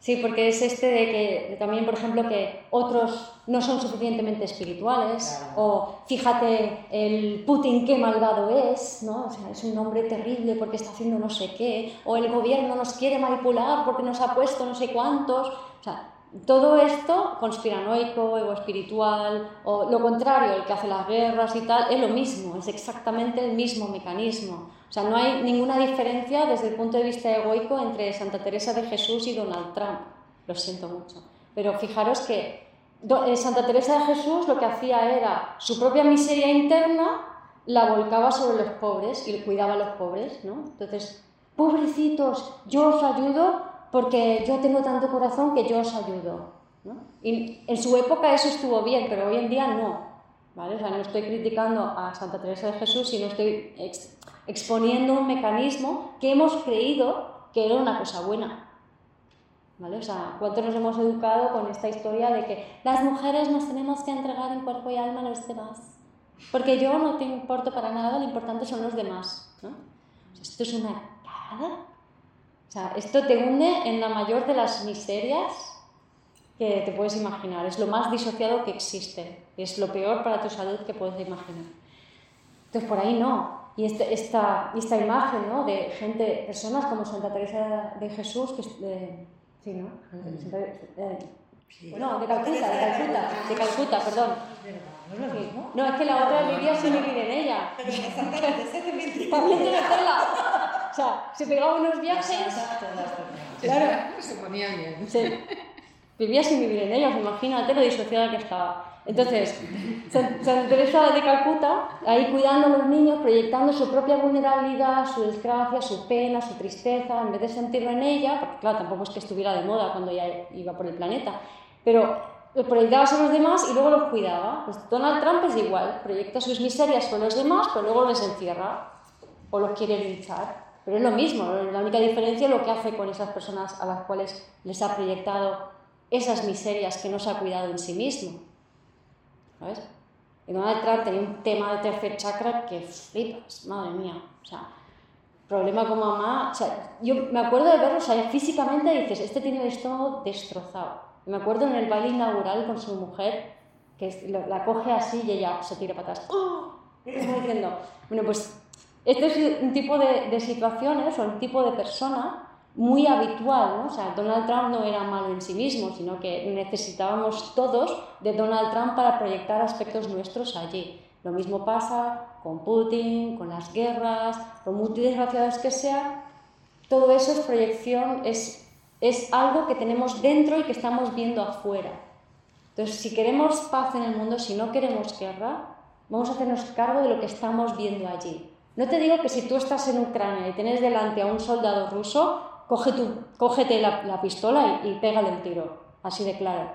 Sí, porque es este de que también, por ejemplo, que otros no son suficientemente espirituales, Claro. o fíjate el Putin qué malvado es, ¿no? O sea, es un hombre terrible porque está haciendo no sé qué, o el gobierno nos quiere manipular porque nos ha puesto no sé cuántos. O sea, todo esto, conspiranoico, ego espiritual, o lo contrario, el que hace las guerras y tal, es lo mismo, es exactamente el mismo mecanismo. O sea, no hay ninguna diferencia desde el punto de vista egoico entre Santa Teresa de Jesús y Donald Trump. Lo siento mucho. Pero fijaros que eh, Santa Teresa de Jesús lo que hacía era su propia miseria interna la volcaba sobre los pobres y cuidaba a los pobres, ¿no? Entonces, pobrecitos, yo os ayudo porque yo tengo tanto corazón que yo os ayudo, ¿no? Y en su época eso estuvo bien, pero hoy en día no, ¿vale? O sea, no estoy criticando a Santa Teresa de Jesús, sino estoy ex- exponiendo un mecanismo que hemos creído que era una cosa buena. ¿Vale? O sea, ¿cuánto nos hemos educado con esta historia de que las mujeres nos tenemos que entregar en cuerpo y alma a los demás? Porque yo no te importo para nada, lo importante son los demás. ¿no? O sea, esto es una cagada. O sea, esto te hunde en la mayor de las miserias que te puedes imaginar. Es lo más disociado que existe. Es lo peor para tu salud que puedes imaginar. Entonces, por ahí no. Y este- esta, esta imagen ¿no? de gente, personas como Santa Teresa de Jesús, que es de- sí, ¿no? Santa- eh, Sí. no, de Calcuta, de Calcuta, de Calcuta, perdón. ¿no es lo Sí. mismo? No, es que la otra vivía sin vivir en ella. Pero Santa Teresa de mentira. También meterla. O sea, se pegaba unos viajes. Claro. Se ponía bien. Sí. Vivía sin vivir en ellos, imagínate lo disociada que estaba. Entonces, San- Santa Teresa de Calcuta, ahí cuidando a los niños, proyectando su propia vulnerabilidad, su desgracia, su pena, su tristeza, en vez de sentirlo en ella, porque claro, tampoco es que estuviera de moda cuando ella iba por el planeta, pero lo proyectaba sobre los demás y luego los cuidaba. Pues Donald Trump es igual, proyecta sus miserias con los demás, pero luego los encierra o los quiere linchar. Pero es lo mismo, la única diferencia es lo que hace con esas personas a las cuales les ha proyectado esas miserias que no se ha cuidado en sí mismo. ¿Sabes? Y Donald Trump tenía un tema de tercer chakra que flipas, madre mía. O sea, problema con mamá. O sea, yo me acuerdo de verlo, o sea, físicamente dices, este tiene el estómago destrozado. Y me acuerdo en el baile inaugural con su mujer, que la coge así y ella se tira para atrás. ¡Oh! Diciendo, bueno, pues este es un tipo de, de situaciones o un tipo de persona muy habitual, ¿no? O sea, Donald Trump no era malo en sí mismo, sino que necesitábamos todos de Donald Trump para proyectar aspectos nuestros allí. Lo mismo pasa con Putin, con las guerras, por muy desgraciados que sean, todo eso es proyección, es, es algo que tenemos dentro y que estamos viendo afuera. Entonces, si queremos paz en el mundo, si no queremos guerra, vamos a hacernos cargo de lo que estamos viendo allí. No te digo que si tú estás en Ucrania y tienes delante a un soldado ruso, coge tu, cógete la, la pistola y, pégale un tiro, así de claro.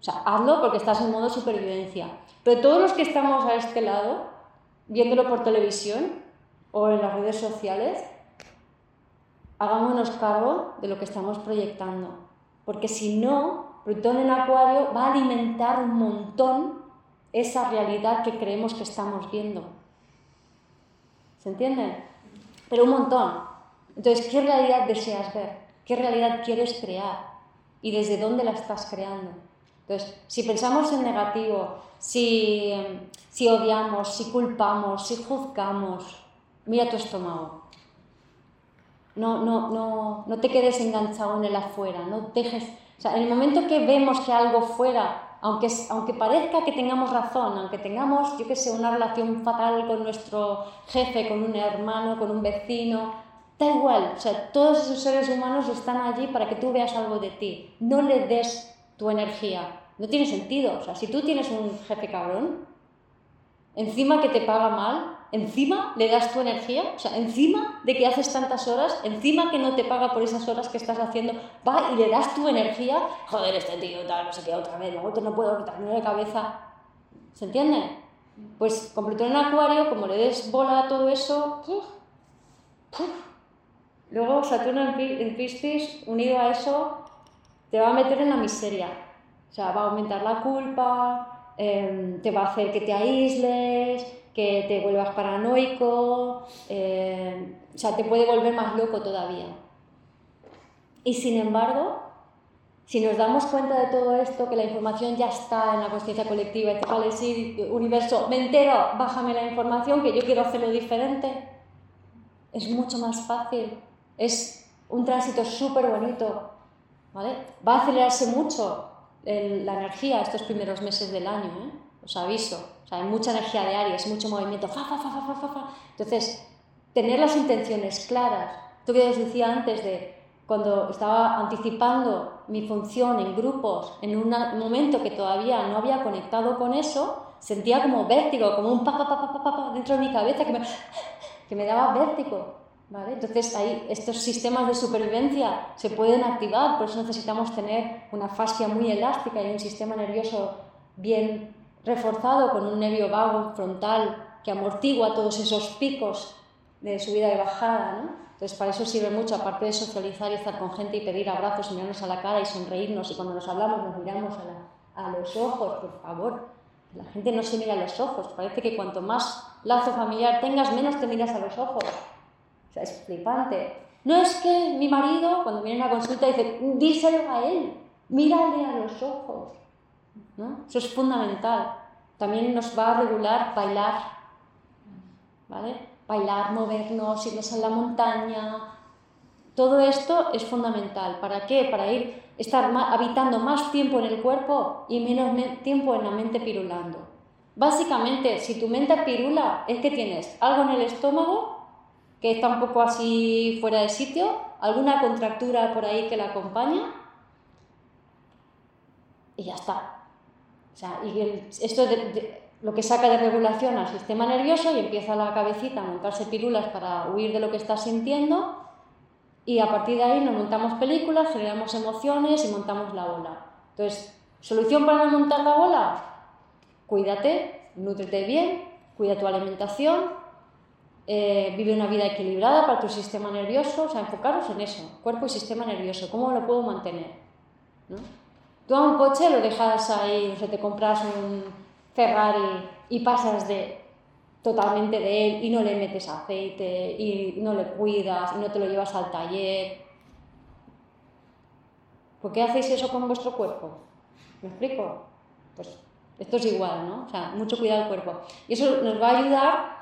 O sea, hazlo porque estás en modo supervivencia. Pero todos los que estamos a este lado, viéndolo por televisión o en las redes sociales, hagámonos cargo de lo que estamos proyectando. Porque si no, Plutón en Acuario va a alimentar un montón esa realidad que creemos que estamos viendo. ¿Se entiende? Pero un montón. Entonces, ¿qué realidad deseas ver? ¿Qué realidad quieres crear? ¿Y desde dónde la estás creando? Entonces, si pensamos en negativo, si, si odiamos, si culpamos, si juzgamos, mira tu estómago. No, no, no, no te quedes enganchado en el afuera, no dejes... O sea, en el momento que vemos que algo fuera aunque, aunque parezca que tengamos razón, aunque tengamos, yo qué sé, una relación fatal con nuestro jefe, con un hermano, con un vecino, da igual, o sea, todos esos seres humanos están allí para que tú veas algo de ti, no le des tu energía, no tiene sentido, o sea, si tú tienes un jefe cabrón, encima que te paga mal, encima le das tu energía, o sea, encima de que haces tantas horas, encima que no te paga por esas horas que estás haciendo, va y le das tu energía, joder, este tío, tal, no sé qué, otra vez, luego no puedo quitarme de cabeza. ¿Se entiende? Pues con Plutón en Acuario, como le des bola a todo eso, luego Saturno en Piscis, unido a eso, te va a meter en la miseria. O sea, va a aumentar la culpa, em, te va a hacer que te aísles, que te vuelvas paranoico, eh, o sea, te puede volver más loco todavía. Y sin embargo, si nos damos cuenta de todo esto, que la información ya está en la conciencia colectiva, y vale, universo, me entero, bájame la información, que yo quiero hacerlo diferente, es mucho más fácil, es un tránsito súper bonito, ¿vale? Va a acelerarse mucho la energía estos primeros meses del año, ¿eh? Os aviso. O sea, hay mucha energía de Aries, mucho movimiento, fa, fa, fa, fa, fa, fa. Entonces, tener las intenciones claras. Esto que os decía antes de cuando estaba anticipando mi función en grupos, en un momento que todavía no había conectado con eso, sentía como vértigo, como un pa, pa, pa, pa, dentro de mi cabeza que me, que me daba vértigo. ¿vale? Entonces, ahí estos sistemas de supervivencia se pueden activar, por eso necesitamos tener una fascia muy elástica y un sistema nervioso bien reforzado con un nervio vago frontal que amortigua todos esos picos de subida y bajada. ¿no? Entonces, para eso sirve mucho, aparte de socializar y estar con gente y pedir abrazos, mirarnos a la cara y sonreírnos, y cuando nos hablamos nos miramos a, los ojos, por favor. La gente no se mira a los ojos, parece que cuanto más lazo familiar tengas, menos te miras a los ojos. O sea, es flipante. No es que mi marido, cuando viene a la consulta, dice, díselo a él, mírale a los ojos. Eso es fundamental. También nos va a regular bailar, ¿vale? Bailar, movernos, irnos a la montaña. Todo esto es fundamental. ¿Para qué? Para ir, estar habitando más tiempo en el cuerpo y menos tiempo en la mente pirulando. Básicamente, si tu mente pirula, es que tienes algo en el estómago que está un poco así fuera de sitio, alguna contractura por ahí que la acompaña y ya está. O sea, y esto de, lo que saca de regulación al sistema nervioso y empieza la cabecita a montarse pirulas para huir de lo que está sintiendo y a partir de ahí nos montamos películas, generamos emociones y montamos la bola. Entonces, ¿solución para no montar la bola? Cuídate, nútrete bien, cuida tu alimentación, eh, vive una vida equilibrada para tu sistema nervioso, o sea, enfocaros en eso, cuerpo y sistema nervioso, ¿cómo lo puedo mantener? ¿No? Tú a un coche lo dejas ahí, o sea, te compras un Ferrari y pasas de totalmente de él y no le metes aceite y no le cuidas y no te lo llevas al taller. ¿Por qué hacéis eso con vuestro cuerpo? ¿Me explico? Pues esto es igual, ¿no? O sea, mucho cuidado del cuerpo. Y eso nos va a ayudar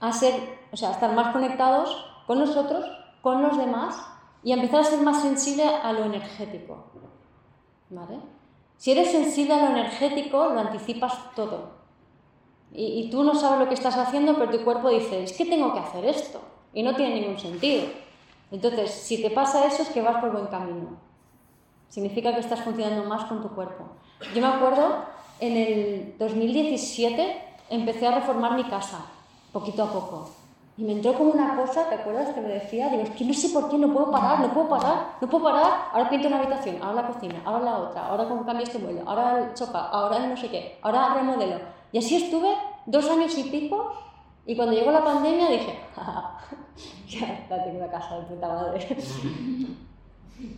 a ser, o sea, a estar más conectados con nosotros, con los demás y a empezar a ser más sensible a lo energético. Si eres sensible a lo energético, lo anticipas todo. Y, tú no sabes lo que estás haciendo, pero tu cuerpo dice, es que tengo que hacer esto. Y no tiene ningún sentido. Entonces, si te pasa eso, es que vas por buen camino. Significa que estás funcionando más con tu cuerpo. Yo me acuerdo, en el 2017 empecé a reformar mi casa, poquito a poco. Y me entró como una cosa, ¿te acuerdas que me decía? Digo, es que no sé por qué, no puedo parar, no puedo parar, no puedo parar. Ahora pinto una habitación, ahora la cocina, ahora la otra, ahora como cambio este mueble, ahora el sofá, ahora el no sé qué, ahora remodelo. Y así estuve dos años y pico. Y cuando llegó la pandemia dije, ya, tengo una casa de puta madre.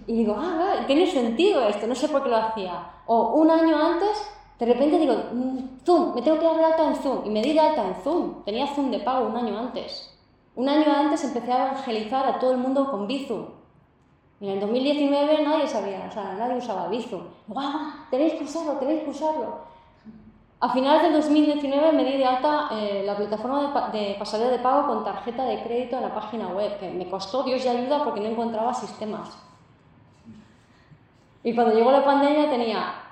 y digo, ah, tiene sentido esto, no sé por qué lo hacía. O un año antes de repente digo, mm, Zoom, me tengo que dar de alta en Zoom. Y me di de alta en Zoom. Tenía Zoom de pago un año antes. Un año antes empecé a evangelizar a todo el mundo con Bizum. Y en el 2019 nadie sabía, o sea, nadie usaba Bizum. ¡Guau! Tenéis que usarlo, tenéis que usarlo. A finales del 2019 me di de alta eh, la plataforma de, de, pasarela de pago con tarjeta de crédito en la página web, que me costó Dios y ayuda porque no encontraba sistemas. Y cuando llegó la pandemia tenía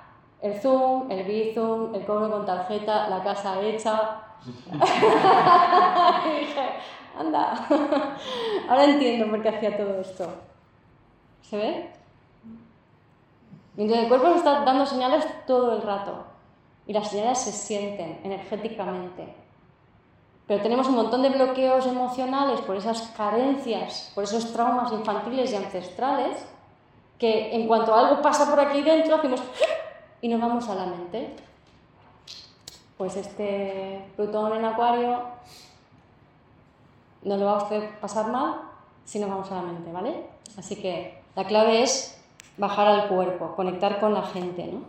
el Zoom, el Bizum, el cobro con tarjeta, la casa hecha. y dije, anda, ahora entiendo por qué hacía todo esto. ¿Se ve? Entonces el cuerpo nos está dando señales todo el rato y las señales se sienten energéticamente. Pero tenemos un montón de bloqueos emocionales por esas carencias, por esos traumas infantiles y ancestrales, que en cuanto algo pasa por aquí dentro hacemos y nos vamos a la mente. Pues este Plutón en Acuario no lo va a hacer pasar mal si nos vamos a la mente, ¿vale? Así que la clave es bajar al cuerpo, conectar con la gente, ¿no?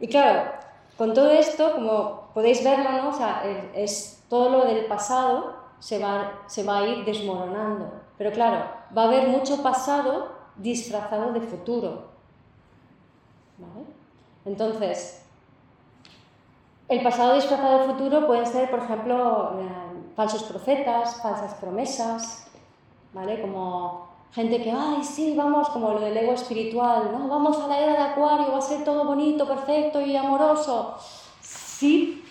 Y claro, con todo esto, como podéis verlo, ¿no? O sea, es, todo lo del pasado se va, se va a ir desmoronando. Pero claro, va a haber mucho pasado disfrazado de futuro. ¿Vale? Entonces, el pasado disfrazado de futuro pueden ser, por ejemplo, falsos profetas, falsas promesas, ¿vale? Como gente que, ay, sí, vamos, como lo del ego espiritual, ¿no? Vamos a la era de Acuario, va a ser todo bonito, perfecto y amoroso. Sí,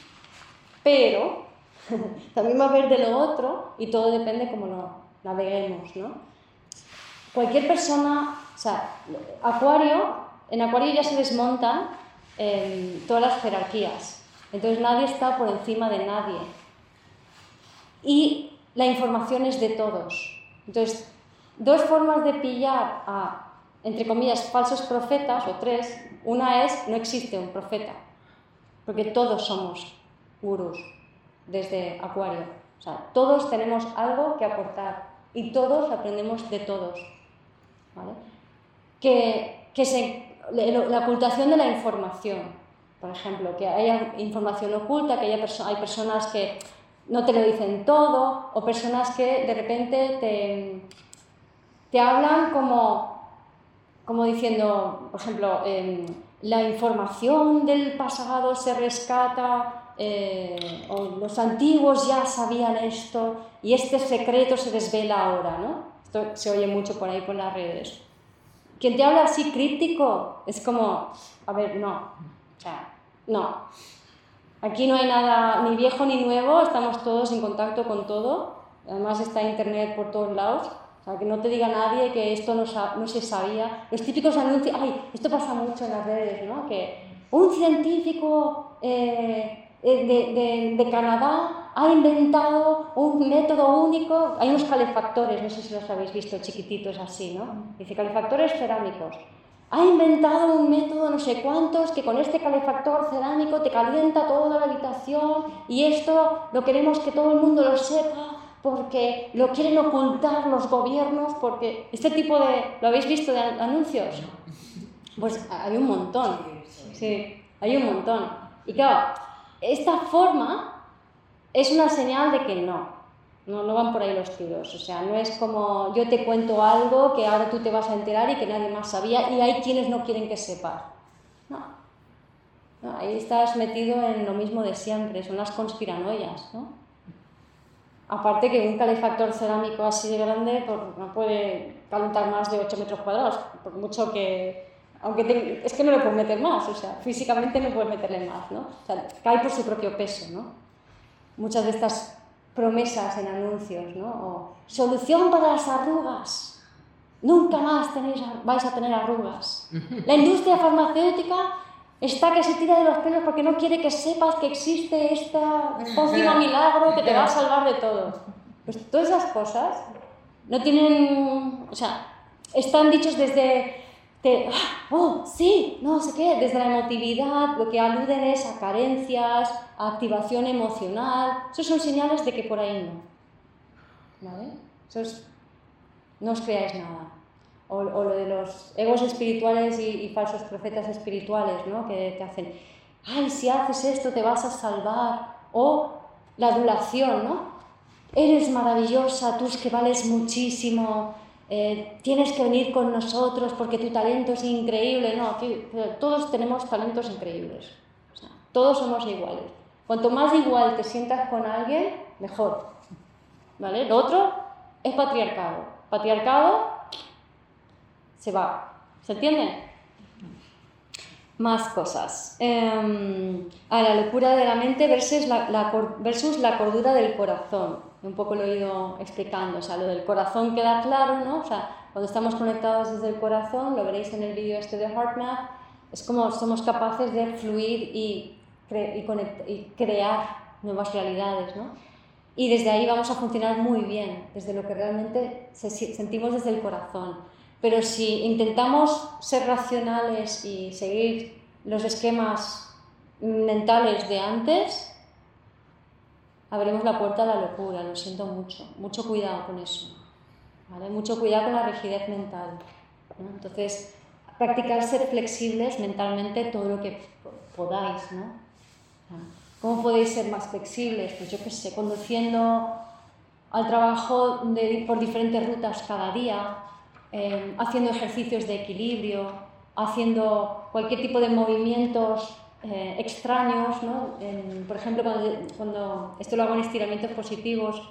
pero también va a haber de lo otro y todo depende cómo lo naveguemos, ¿no? Cualquier persona, o sea, Acuario, en Acuario ya se desmontan todas las jerarquías. Entonces nadie está por encima de nadie. Y la información es de todos. Entonces, dos formas de pillar a, entre comillas, falsos profetas, o tres. Una es, no existe un profeta, porque todos somos gurús desde Acuario. O sea, todos tenemos algo que aportar y todos aprendemos de todos. ¿vale? Que, que se la ocultación de la información, por ejemplo, que haya información oculta, que haya hay personas que no te lo dicen todo, o personas que de repente te, te hablan como, como diciendo, por ejemplo, em, la información del pasado se rescata, eh, o los antiguos ya sabían esto, y este secreto se desvela ahora, ¿no? Esto se oye mucho por ahí por las redes quien te habla así crítico es como, a ver, no, o sea, no. Aquí no hay nada ni viejo ni nuevo, estamos todos en contacto con todo. Además está internet por todos lados. O sea, que no te diga nadie que esto no, no se sabía. Los típicos anuncios, ay, esto pasa mucho en las redes, ¿no? Que un científico eh, eh, de, de Canadá ha inventado un método único, hay unos calefactores, no sé si los habéis visto chiquititos así, ¿no? Dice calefactores cerámicos. Ha inventado un método no sé cuántos que con este calefactor cerámico te calienta toda la habitación y esto lo queremos que todo el mundo lo sepa porque lo quieren ocultar los gobiernos, porque este tipo de... ¿Lo habéis visto de anuncios? Pues hay un montón, sí, hay un montón. Y claro, esta forma es una señal de que no, no, van por ahí los tiros. O sea, no es como yo te cuento algo que ahora tú te vas a enterar y que nadie más sabía y hay quienes no quieren que sepas. No. ahí estás metido en lo mismo de siempre, son las conspiranoias. ¿no? Aparte que un calefactor cerámico así de grande pues, no puede calentar más de 8 metros cuadrados, por mucho que... Aunque es que no le puedes meter más, o sea, físicamente no puedes meterle más, ¿no? O sea, cae por su propio peso, ¿no? muchas de estas promesas en anuncios, ¿no? O, solución para las arrugas. Nunca más tenéis, vais a tener arrugas. La industria farmacéutica está que se tira de los pelos porque no quiere que sepas que existe esta pócima milagro que te va a salvar de todo. Pues todas esas cosas no tienen, o sea, están dichos desde oh, sí, no sé qué, desde la emotividad, lo que aluden es a carencias, a activación emocional, esos son señales de que por ahí no. ¿Vale? no os creáis nada. O, lo de los egos espirituales y, falsos profetas espirituales, ¿no? Que te hacen, ay, si haces esto te vas a salvar. O la adulación, ¿no? Eres maravillosa, tú es que vales muchísimo, eh, tienes que venir con nosotros porque tu talento es increíble. No, todos tenemos talentos increíbles. todos somos iguales. Cuanto más igual te sientas con alguien, mejor. ¿Vale? Lo otro es patriarcado. Patriarcado se va. ¿Se entiende? Más cosas. Em, a la locura de la mente versus la, versus la cordura del corazón. Un poco lo he ido explicando. O sea, lo del corazón queda claro, ¿no? O sea, cuando estamos conectados desde el corazón, lo veréis en el vídeo este de HeartMath, es como somos capaces de fluir y, y, crear nuevas realidades, ¿no? Y desde ahí vamos a funcionar muy bien, desde lo que realmente sentimos desde el corazón. Pero si intentamos ser racionales y seguir los esquemas mentales de antes, abrimos la puerta a la locura, lo siento mucho. Mucho cuidado con eso. ¿vale? Mucho cuidado con la rigidez mental. Entonces, practicar ser flexibles mentalmente todo lo que podáis. ¿no? ¿Cómo podéis ser más flexibles? Pues yo qué sé, conduciendo al trabajo por diferentes rutas cada día, Em, haciendo ejercicios de equilibrio, haciendo cualquier tipo de movimientos eh, extraños, ¿no? por ejemplo, cuando, esto lo hago en estiramientos positivos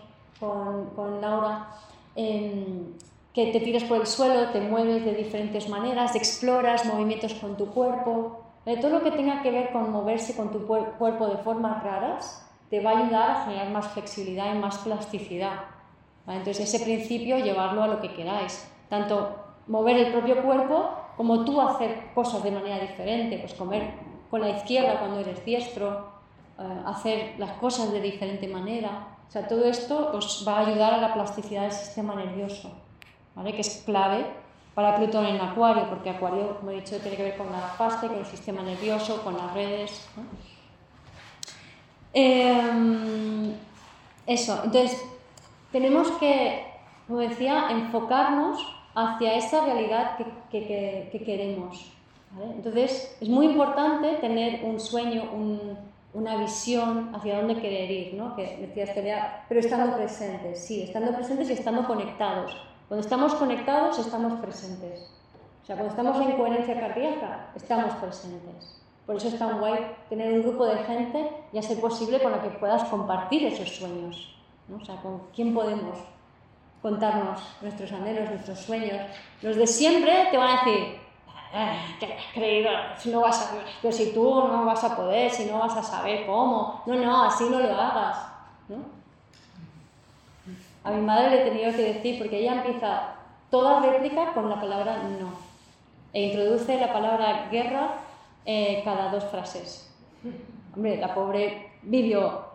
con, con Laura, em, que te tiras por el suelo, te mueves de diferentes maneras, exploras movimientos con tu cuerpo, todo lo que tenga que ver con moverse con tu cuerpo de formas raras te va a ayudar a generar más flexibilidad y más plasticidad. Entonces ese principio llevarlo a lo que queráis tanto mover el propio cuerpo como tú hacer cosas de manera diferente, pues comer con la izquierda cuando eres diestro, eh, hacer las cosas de diferente manera. O sea, todo esto os va a ayudar a la plasticidad del sistema nervioso, ¿vale? que es clave para Plutón en Acuario, porque Acuario, como he dicho, tiene que ver con la pasta, con el sistema nervioso, con las redes. Em, eso, entonces tenemos que, como decía, enfocarnos hacia esa realidad que, queremos. Entonces, es muy importante tener un sueño, una visión hacia dónde querer ir, ¿no? que decías, pero estando presentes, sí, estando presentes y estando conectados. Cuando estamos conectados, estamos presentes. O sea, cuando estamos en coherencia cardíaca, estamos presentes. Por eso es tan guay tener un grupo de gente y hacer posible con la que puedas compartir esos sueños. ¿no? O sea, con quién podemos contarnos nuestros anhelos, nuestros sueños. Los de siempre te van a decir, ¿qué has creído? Si no vas a, pero si tú no vas a poder, si no vas a saber cómo, no, no, así no lo hagas. ¿no? A mi madre le he tenido que decir, porque ella empieza toda réplica con la palabra no, e introduce la palabra guerra eh, cada dos frases. Hombre, la pobre vivió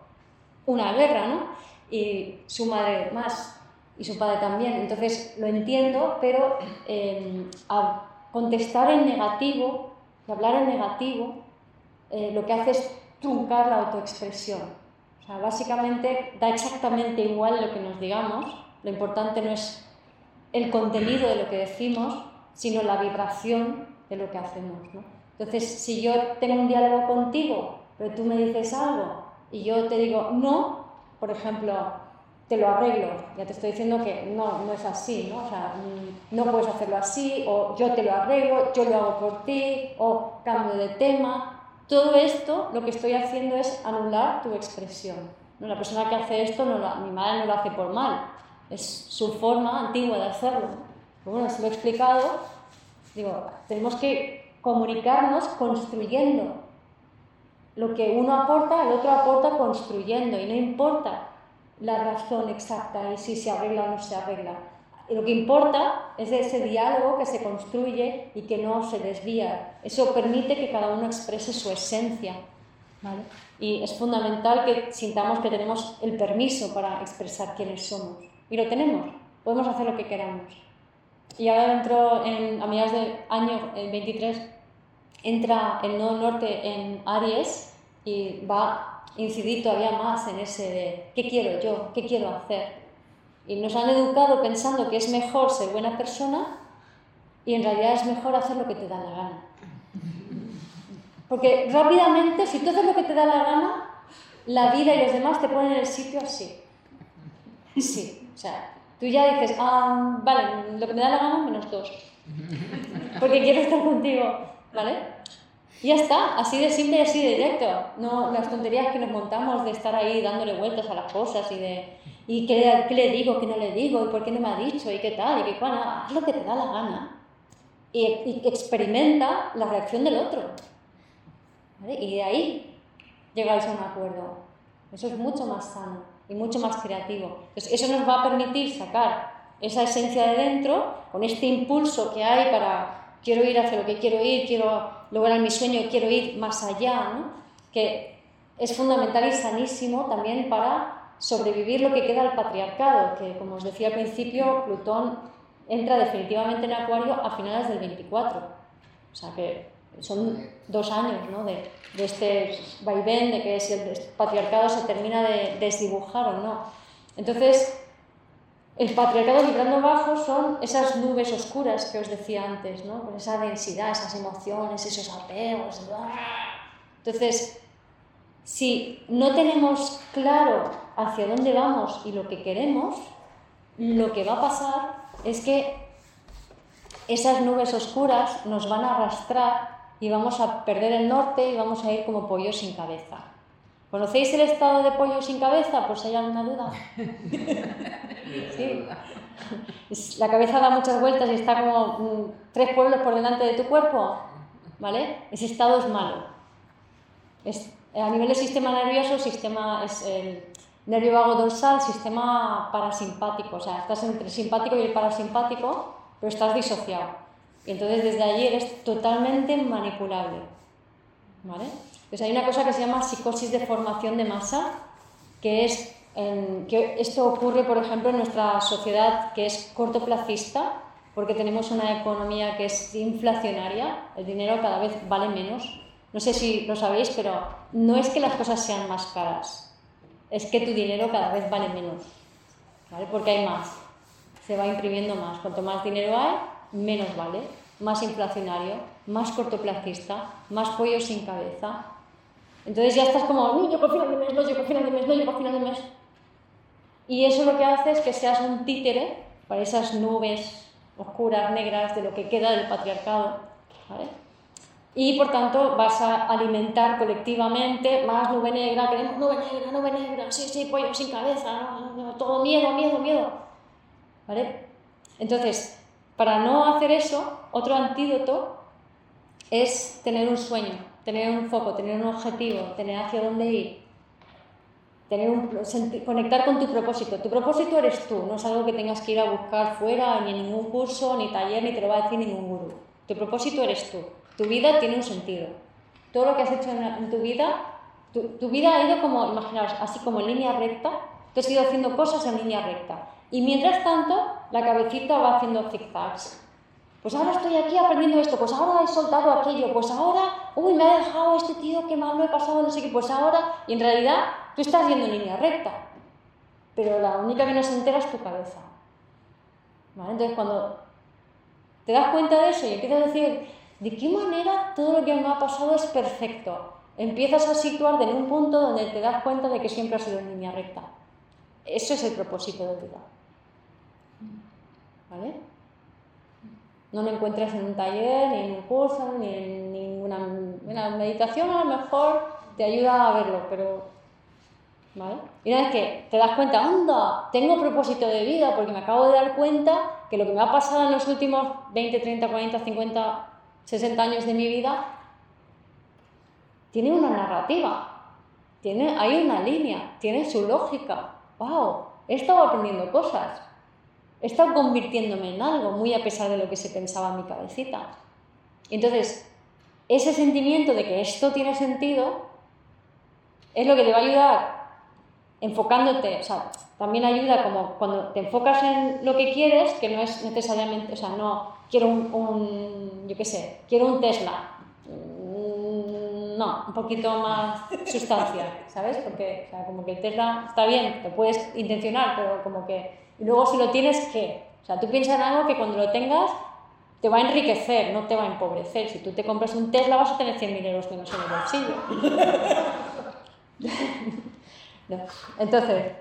una guerra, ¿no? Y su madre más, y su padre también. Entonces lo entiendo, pero eh, contestar en negativo, y hablar en negativo, eh, lo que hace es truncar la autoexpresión. O sea, básicamente da exactamente igual lo que nos digamos, lo importante no es el contenido de lo que decimos, sino la vibración de lo que hacemos. ¿no? Entonces, si yo tengo un diálogo contigo, pero tú me dices algo y yo te digo no, por ejemplo, te lo arreglo. Ya te estoy diciendo que no, no es así, ¿no? O sea, mm, no puedes hacerlo así, o yo te lo arreglo, yo lo hago por ti, o cambio de tema. Todo esto lo que estoy haciendo es anular tu expresión. ¿no? La persona que hace esto, no mi madre no lo hace por mal, es su forma antigua de hacerlo. Pero bueno, se lo he explicado, digo, tenemos que comunicarnos construyendo. Lo que uno aporta, el otro aporta construyendo, y no importa la razón exacta y si se arregla o no se arregla. lo que importa es ese diálogo que se construye y que no se desvía. Eso permite que cada uno exprese su esencia. Y es fundamental que sintamos que tenemos el permiso para expresar quiénes somos. Y lo tenemos, podemos hacer lo que queramos. Y ahora dentro, en, a mediados del año 23, entra el nodo norte en Aries y va incidir todavía más en ese de qué quiero yo, qué quiero hacer. Y nos han educado pensando que es mejor ser buena persona y en realidad es mejor hacer lo que te da la gana. Porque rápidamente, si tú haces lo que te da la gana, la vida y los demás te ponen en el sitio así. Sí, o sea, tú ya dices, ah, vale, lo que me da la gana menos dos. Porque quiero estar contigo, ¿vale? Y ya está, así de simple y así de directo. No las tonterías que nos montamos de estar ahí dándole vueltas a las cosas y de y qué, qué le digo, qué no le digo, y por qué no me ha dicho, y qué tal, y qué cual, haz lo que te da la gana. Y, y experimenta la reacción del otro. ¿vale? Y de ahí llegáis a un acuerdo. Eso es mucho más sano y mucho más creativo. Entonces, eso nos va a permitir sacar esa esencia de dentro, con este impulso que hay para quiero ir hacia lo que quiero ir, quiero lograr mi sueño, quiero ir más allá, ¿no? que es fundamental y sanísimo también para sobrevivir lo que queda al patriarcado, que como os decía al principio, Plutón entra definitivamente en Acuario a finales del 24. O sea que son dos años ¿no? de, de, este vaivén, de que si el patriarcado se termina de desdibujar o no. Entonces, el patriarcado vibrando bajo son esas nubes oscuras que os decía antes, ¿no? con esa densidad, esas emociones, esos apegos. Entonces, si no tenemos claro hacia dónde vamos y lo que queremos, lo que va a pasar es que esas nubes oscuras nos van a arrastrar y vamos a perder el norte y vamos a ir como pollo sin cabeza. ¿Conocéis el estado de pollo sin cabeza? Pues hay alguna duda. ¿Sí? La cabeza da muchas vueltas y está como mm, tres pueblos por delante de tu cuerpo. ¿Vale? Ese estado es malo. Es, a nivel del sistema nervioso, sistema es el nervio vago dorsal, sistema parasimpático. O sea, estás entre el simpático y el parasimpático, pero estás disociado. Y entonces desde allí eres totalmente manipulable. ¿Vale? Entonces hay una cosa que se llama psicosis de formación de masa, que es que esto ocurre, por ejemplo, en nuestra sociedad que es cortoplacista, porque tenemos una economía que es inflacionaria, el dinero cada vez vale menos. No sé si lo sabéis, pero no es que las cosas sean más caras, es que tu dinero cada vez vale menos, ¿vale? porque hay más, se va imprimiendo más. Cuanto más dinero hay, menos vale, más inflacionario, más cortoplacista, más pollo sin cabeza. Entonces ya estás como, no llego a final de mes, no llego a final de mes, no llego a final de mes. Y eso lo que hace es que seas un títere para esas nubes oscuras, negras, de lo que queda del patriarcado. Y por tanto vas a alimentar colectivamente más nube negra, queremos nube negra, nube negra, sí, sí, pollo sin cabeza, todo miedo, miedo, miedo. ¿Vale? Entonces, para no hacer eso, otro antídoto es tener un sueño, tener un foco, tener un objetivo, tener hacia dónde ir, tener un, conectar con tu propósito. Tu propósito eres tú, no es algo que tengas que ir a buscar fuera, ni en ningún curso, ni taller, ni te lo va a decir ningún gurú. Tu propósito eres tú. Tu vida tiene un sentido. Todo lo que has hecho en, tu vida, tu, tu, vida ha ido como, imaginaos, así como en línea recta, tú has ido haciendo cosas en línea recta. Y mientras tanto, la cabecita va haciendo zigzags. Pues ahora estoy aquí aprendiendo esto, pues ahora he soltado aquello, pues ahora, uy, me ha dejado este tío, qué mal lo he pasado, no sé qué, pues ahora, y en realidad tú estás yendo en línea recta, pero la única que no se entera es tu cabeza. ¿Vale? Entonces cuando te das cuenta de eso y empiezas a decir, ¿de qué manera todo lo que me ha pasado es perfecto? Empiezas a situarte en un punto donde te das cuenta de que siempre has sido en línea recta. Eso es el propósito de vida. ¿Vale? No lo encuentres en un taller, ni en un curso, ni en ninguna... meditación a lo mejor te ayuda a verlo, pero... ¿Vale? Y una vez que te das cuenta, anda, tengo propósito de vida porque me acabo de dar cuenta que lo que me ha pasado en los últimos 20, 30, 40, 50, 60 años de mi vida tiene una narrativa, tiene, hay una línea, tiene su lógica. ¡Wow! He estado aprendiendo cosas. He estado convirtiéndome en algo, muy a pesar de lo que se pensaba en mi cabecita. Entonces, ese sentimiento de que esto tiene sentido es lo que te va a ayudar enfocándote, o sea, también ayuda como cuando te enfocas en lo que quieres, que no es necesariamente, o sea, no quiero un, yo qué sé, quiero un Tesla. Mm, no, un poquito más sustancia, ¿sabes? Porque, o sea, como que el Tesla está bien, te puedes intencionar, pero como que y luego si lo tienes, ¿qué? O sea, tú piensas en algo que cuando lo tengas te va a enriquecer, no te va a empobrecer. Si tú te compras un Tesla vas a tener 100.000 euros menos en el bolsillo. Entonces,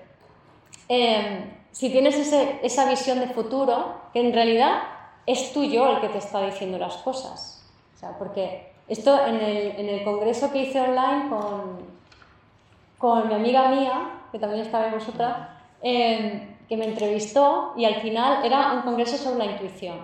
em, si tienes esa visión de futuro, que en realidad es tú yo el que te está diciendo las cosas. O sea, porque esto en el, en el congreso que hice online con, con mi amiga mía, que también estaba en vosotras, eh, que me entrevistó y al final era un congreso sobre la intuición.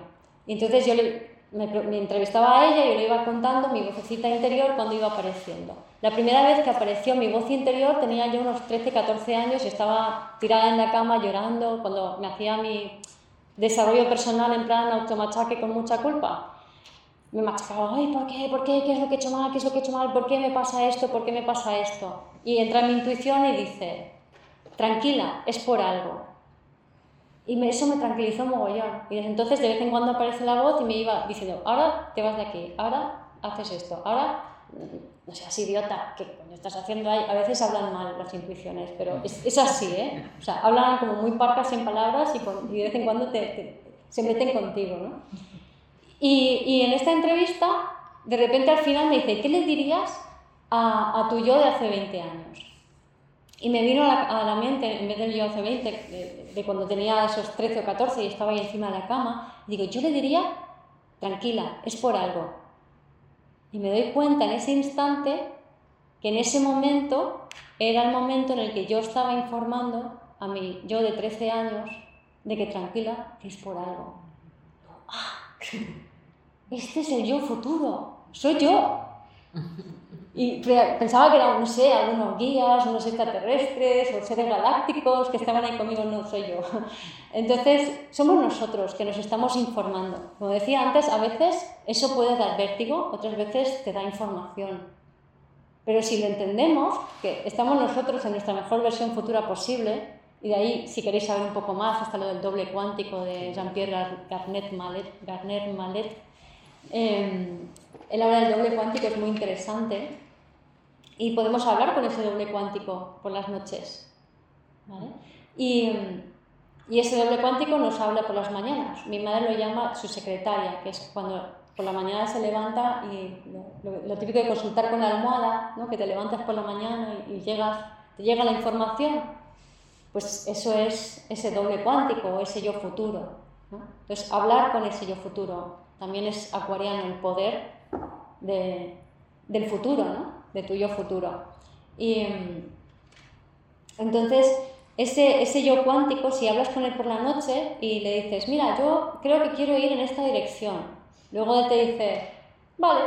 Y entonces yo le, me, me entrevistaba a ella y yo le iba contando mi vocecita interior cuando iba apareciendo. La primera vez que apareció mi voz interior tenía yo unos 13, 14 años y estaba tirada en la cama llorando cuando me hacía mi desarrollo personal en plan automachaque con mucha culpa. Me machacaba, ay, ¿por qué? ¿Por qué? ¿Qué es lo que he hecho mal? ¿Qué es lo que he hecho mal? ¿Por qué me pasa esto? ¿Por qué me pasa esto? Y entra en mi intuición y dice, tranquila, es por algo. Y me, eso me tranquilizó mogollón. Y desde entonces de vez en cuando aparece la voz y me iba diciendo, ahora te vas de aquí, ahora haces esto, ahora no seas idiota, ¿qué coño estás haciendo ahí? A veces hablan mal las intuiciones, pero es, es así, ¿eh? O sea, hablan como muy parcas en palabras y, con, y de vez en cuando te, te, se meten contigo, ¿no? Y, y, en esta entrevista, de repente al final me dice, ¿qué le dirías a, a tu yo de hace 20 años? Y me vino a la, a la mente, en vez del yo hace 20, de, cuando tenía esos 13 o 14 y estaba ahí encima de la cama, digo, yo le diría, tranquila, es por algo, y me doy cuenta en ese instante que en ese momento era el momento en el que yo estaba informando a mi yo de 13 años de que tranquila, es por algo. ¡Ah! Este es el yo futuro, soy yo. Y pensaba que eran, no sé, algunos guías, unos extraterrestres o seres galácticos que estaban ahí conmigo, no soy yo. Entonces, somos nosotros que nos estamos informando. Como decía antes, a veces eso puede dar vértigo, otras veces te da información. Pero si lo entendemos, que estamos nosotros en nuestra mejor versión futura posible, y de ahí, si queréis saber un poco más, hasta lo del doble cuántico de Jean-Pierre Garnet Mallet, Garner Mallet, eh, él habla del doble cuántico, es muy interesante y podemos hablar con ese doble cuántico por las noches. Y, y, ese doble cuántico nos habla por las mañanas. Mi madre lo llama su secretaria, que es cuando por la mañana se levanta y lo, típico de consultar con la almohada, ¿no? que te levantas por la mañana y, y, llegas, te llega la información. Pues eso es ese doble cuántico, ese yo futuro. ¿no? Entonces, hablar con ese yo futuro también es acuariano, el poder de, del futuro, ¿no? De tu yo futuro. Y entonces, ese, ese yo cuántico, si hablas con él por la noche y le dices, mira, yo creo que quiero ir en esta dirección, luego él te dice, vale,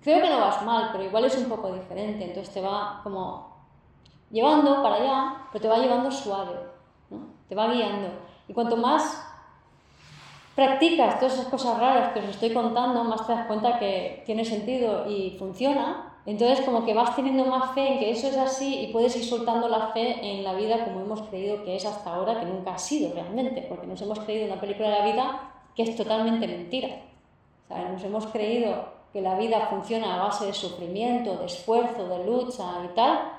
creo que no vas mal, pero igual es un poco diferente, entonces te va como llevando para allá, pero te va llevando suave, te va guiando. Y cuanto más practicas todas esas cosas raras que os estoy contando, más te das cuenta que tiene sentido y funciona, entonces, como que vas teniendo más fe en que eso es así y puedes ir soltando la fe en la vida como hemos creído que es hasta ahora, que nunca ha sido realmente, porque nos hemos creído una película de la vida que es totalmente mentira. O nos hemos creído que la vida funciona a base de sufrimiento, de esfuerzo, de lucha y tal,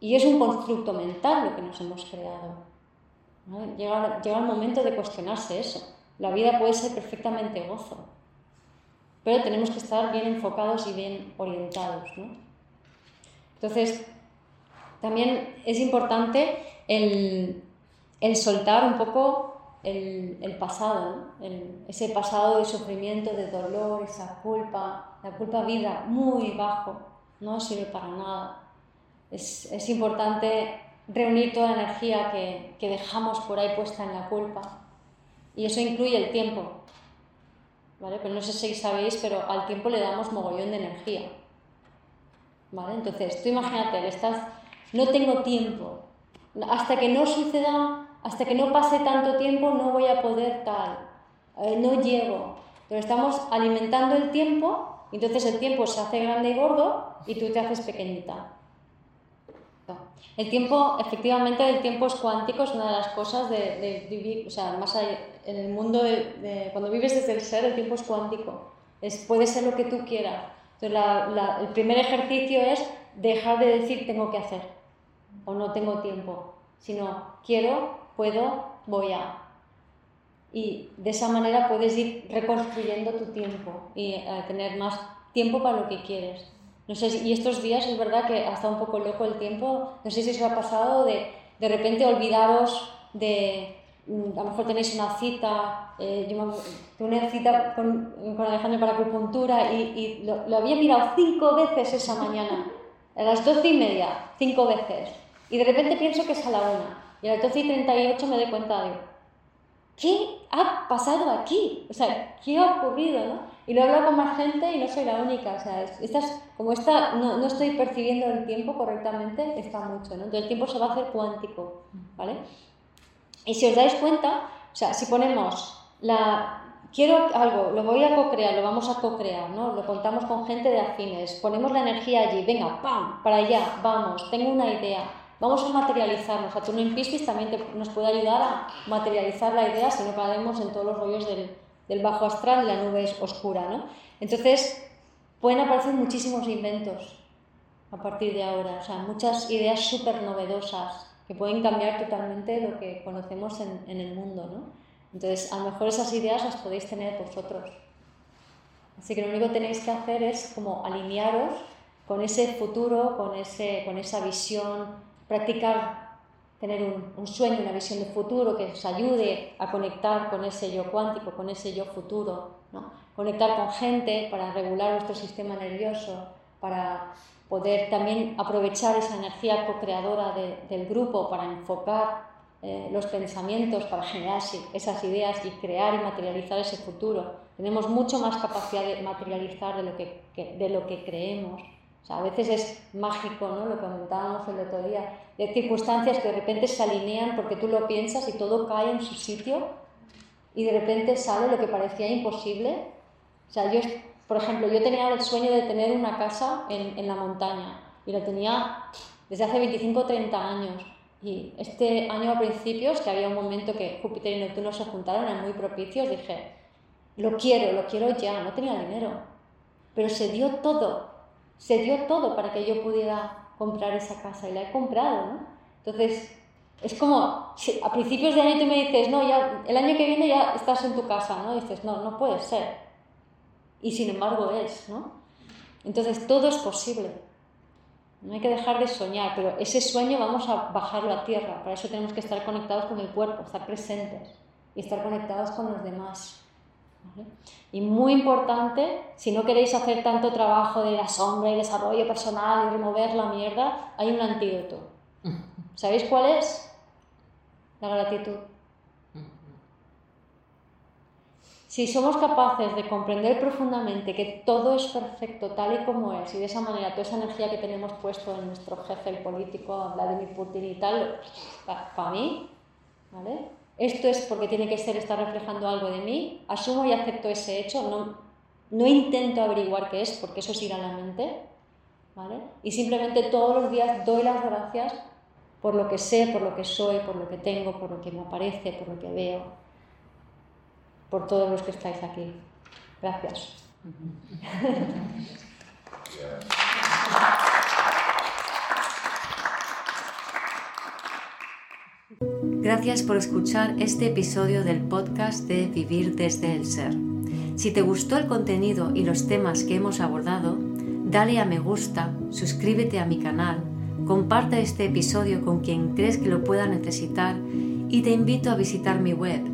y es un constructo mental lo que nos hemos creado. llega el momento de cuestionarse eso. La vida puede ser perfectamente gozo pero tenemos que estar bien enfocados y bien orientados. ¿no? Entonces, también es importante el, el soltar un poco el, el pasado, el, ese pasado de sufrimiento, de dolor, esa culpa, la culpa vida muy bajo, no sirve para nada. Es, es importante reunir toda la energía que, que dejamos por ahí puesta en la culpa y eso incluye el tiempo, ¿vale? Pero no sé si sabéis, pero al tiempo le damos mogollón de energía, ¿vale? Entonces, tú imagínate, estás, no tengo tiempo, hasta que no suceda, hasta que no pase tanto tiempo no voy a poder tal, eh, no llego. Pero estamos alimentando el tiempo, entonces el tiempo se hace grande y gordo y tú te haces pequeñita. El tiempo, efectivamente, el tiempo es cuántico, es una de las cosas de, de vivir, o sea, más allá, en el mundo de, de, cuando vives desde el ser, el tiempo es cuántico. Es, puede ser lo que tú quieras. Entonces, la, la, el primer ejercicio es dejar de decir tengo que hacer o no tengo tiempo, sino quiero, puedo, voy a. Y de esa manera puedes ir reconstruyendo tu tiempo y uh, tener más tiempo para lo que quieres. No sé, y estos días es verdad que ha estado un poco loco el tiempo. No sé si os ha pasado de de repente olvidaros de. Mm, a lo mejor tenéis una cita. Eh, yo tuve una cita con, con Alejandro para acupuntura y, y lo, lo, había mirado cinco veces esa mañana. A las doce y media, cinco veces. Y de repente pienso que es a la una. Y a las doce y treinta y ocho me doy cuenta de. ¿qué ha pasado aquí? O sea, ¿qué ha ocurrido? ¿no? Y lo he hablado con más gente y no soy la única. O sea, estas, como esta, no, no, estoy percibiendo el tiempo correctamente, está mucho. ¿no? Entonces el tiempo se va a hacer cuántico. ¿vale? Y si os dais cuenta, o sea, si ponemos la... Quiero algo, lo voy a co-crear, lo vamos a co-crear, ¿no? Lo contamos con gente de afines, ponemos la energía allí, venga, ¡pam! Para allá, vamos, tengo una idea, vamos a materializarnos. Saturno Piscis también nos puede ayudar a materializar la idea si no caemos en todos los rollos del, del bajo astral la nube es oscura, ¿no? Entonces, pueden aparecer muchísimos inventos a partir de ahora, o sea, muchas ideas súper novedosas que pueden cambiar totalmente lo que conocemos en, en el mundo, ¿no? Entonces, a lo mejor esas ideas las podéis tener vosotros. Así que lo único que tenéis que hacer es como alinearos con ese futuro, con, ese, con esa visión, practicar, tener un, un, sueño, una visión de futuro que os ayude a conectar con ese yo cuántico, con ese yo futuro, ¿no? conectar con gente para regular vuestro sistema nervioso, para poder también aprovechar esa energía co-creadora de, del grupo para enfocar eh, los pensamientos, para generar esas ideas y crear y materializar ese futuro. Tenemos mucho más capacidad de materializar de lo que, que, de lo que creemos. O sea, a veces es mágico, ¿no? Lo que comentábamos el otro día, de circunstancias que de repente se alinean porque tú lo piensas y todo cae en su sitio y de repente sale lo que parecía imposible. O sea, yo, por ejemplo, yo tenía el sueño de tener una casa en, en la montaña y lo tenía desde hace 25 o 30 años y este año a principios, que había un momento que Júpiter y Neptuno se juntaron, eran muy propicios, dije, lo quiero, lo quiero ya, no tenía dinero. Pero se dio todo, se dio todo para que yo pudiera comprar esa casa y la he comprado, ¿no? Entonces, es como, si a principios de año tú me dices, no, ya, el año que viene ya estás en tu casa, ¿no? Y dices, no, no puede ser. Y sin embargo es, ¿no? Entonces, todo es posible. No hay que dejar de soñar, pero ese sueño vamos a bajarlo a tierra. Para eso tenemos que estar conectados con el cuerpo, estar presentes y estar conectados con los demás. Y muy importante, si no queréis hacer tanto trabajo de la sombra y desarrollo personal y remover la mierda, hay un antídoto. ¿Sabéis cuál es? La gratitud. Si somos capaces de comprender profundamente que todo es perfecto tal y como es y de esa manera toda esa energía que tenemos puesto en nuestro jefe, el político, Vladimir Putin y tal, para mí, ¿vale? Esto es porque tiene que ser, está reflejando algo de mí, asumo y acepto ese hecho, no, no intento averiguar qué es porque eso es ir a la mente, ¿vale? Y simplemente todos los días doy las gracias por lo que sé, por lo que soy, por lo que tengo, por lo que me aparece, por lo que veo por todos los que estáis aquí. Gracias. Gracias por escuchar este episodio del podcast de Vivir desde el Ser. Si te gustó el contenido y los temas que hemos abordado, dale a me gusta, suscríbete a mi canal, comparte este episodio con quien crees que lo pueda necesitar y te invito a visitar mi web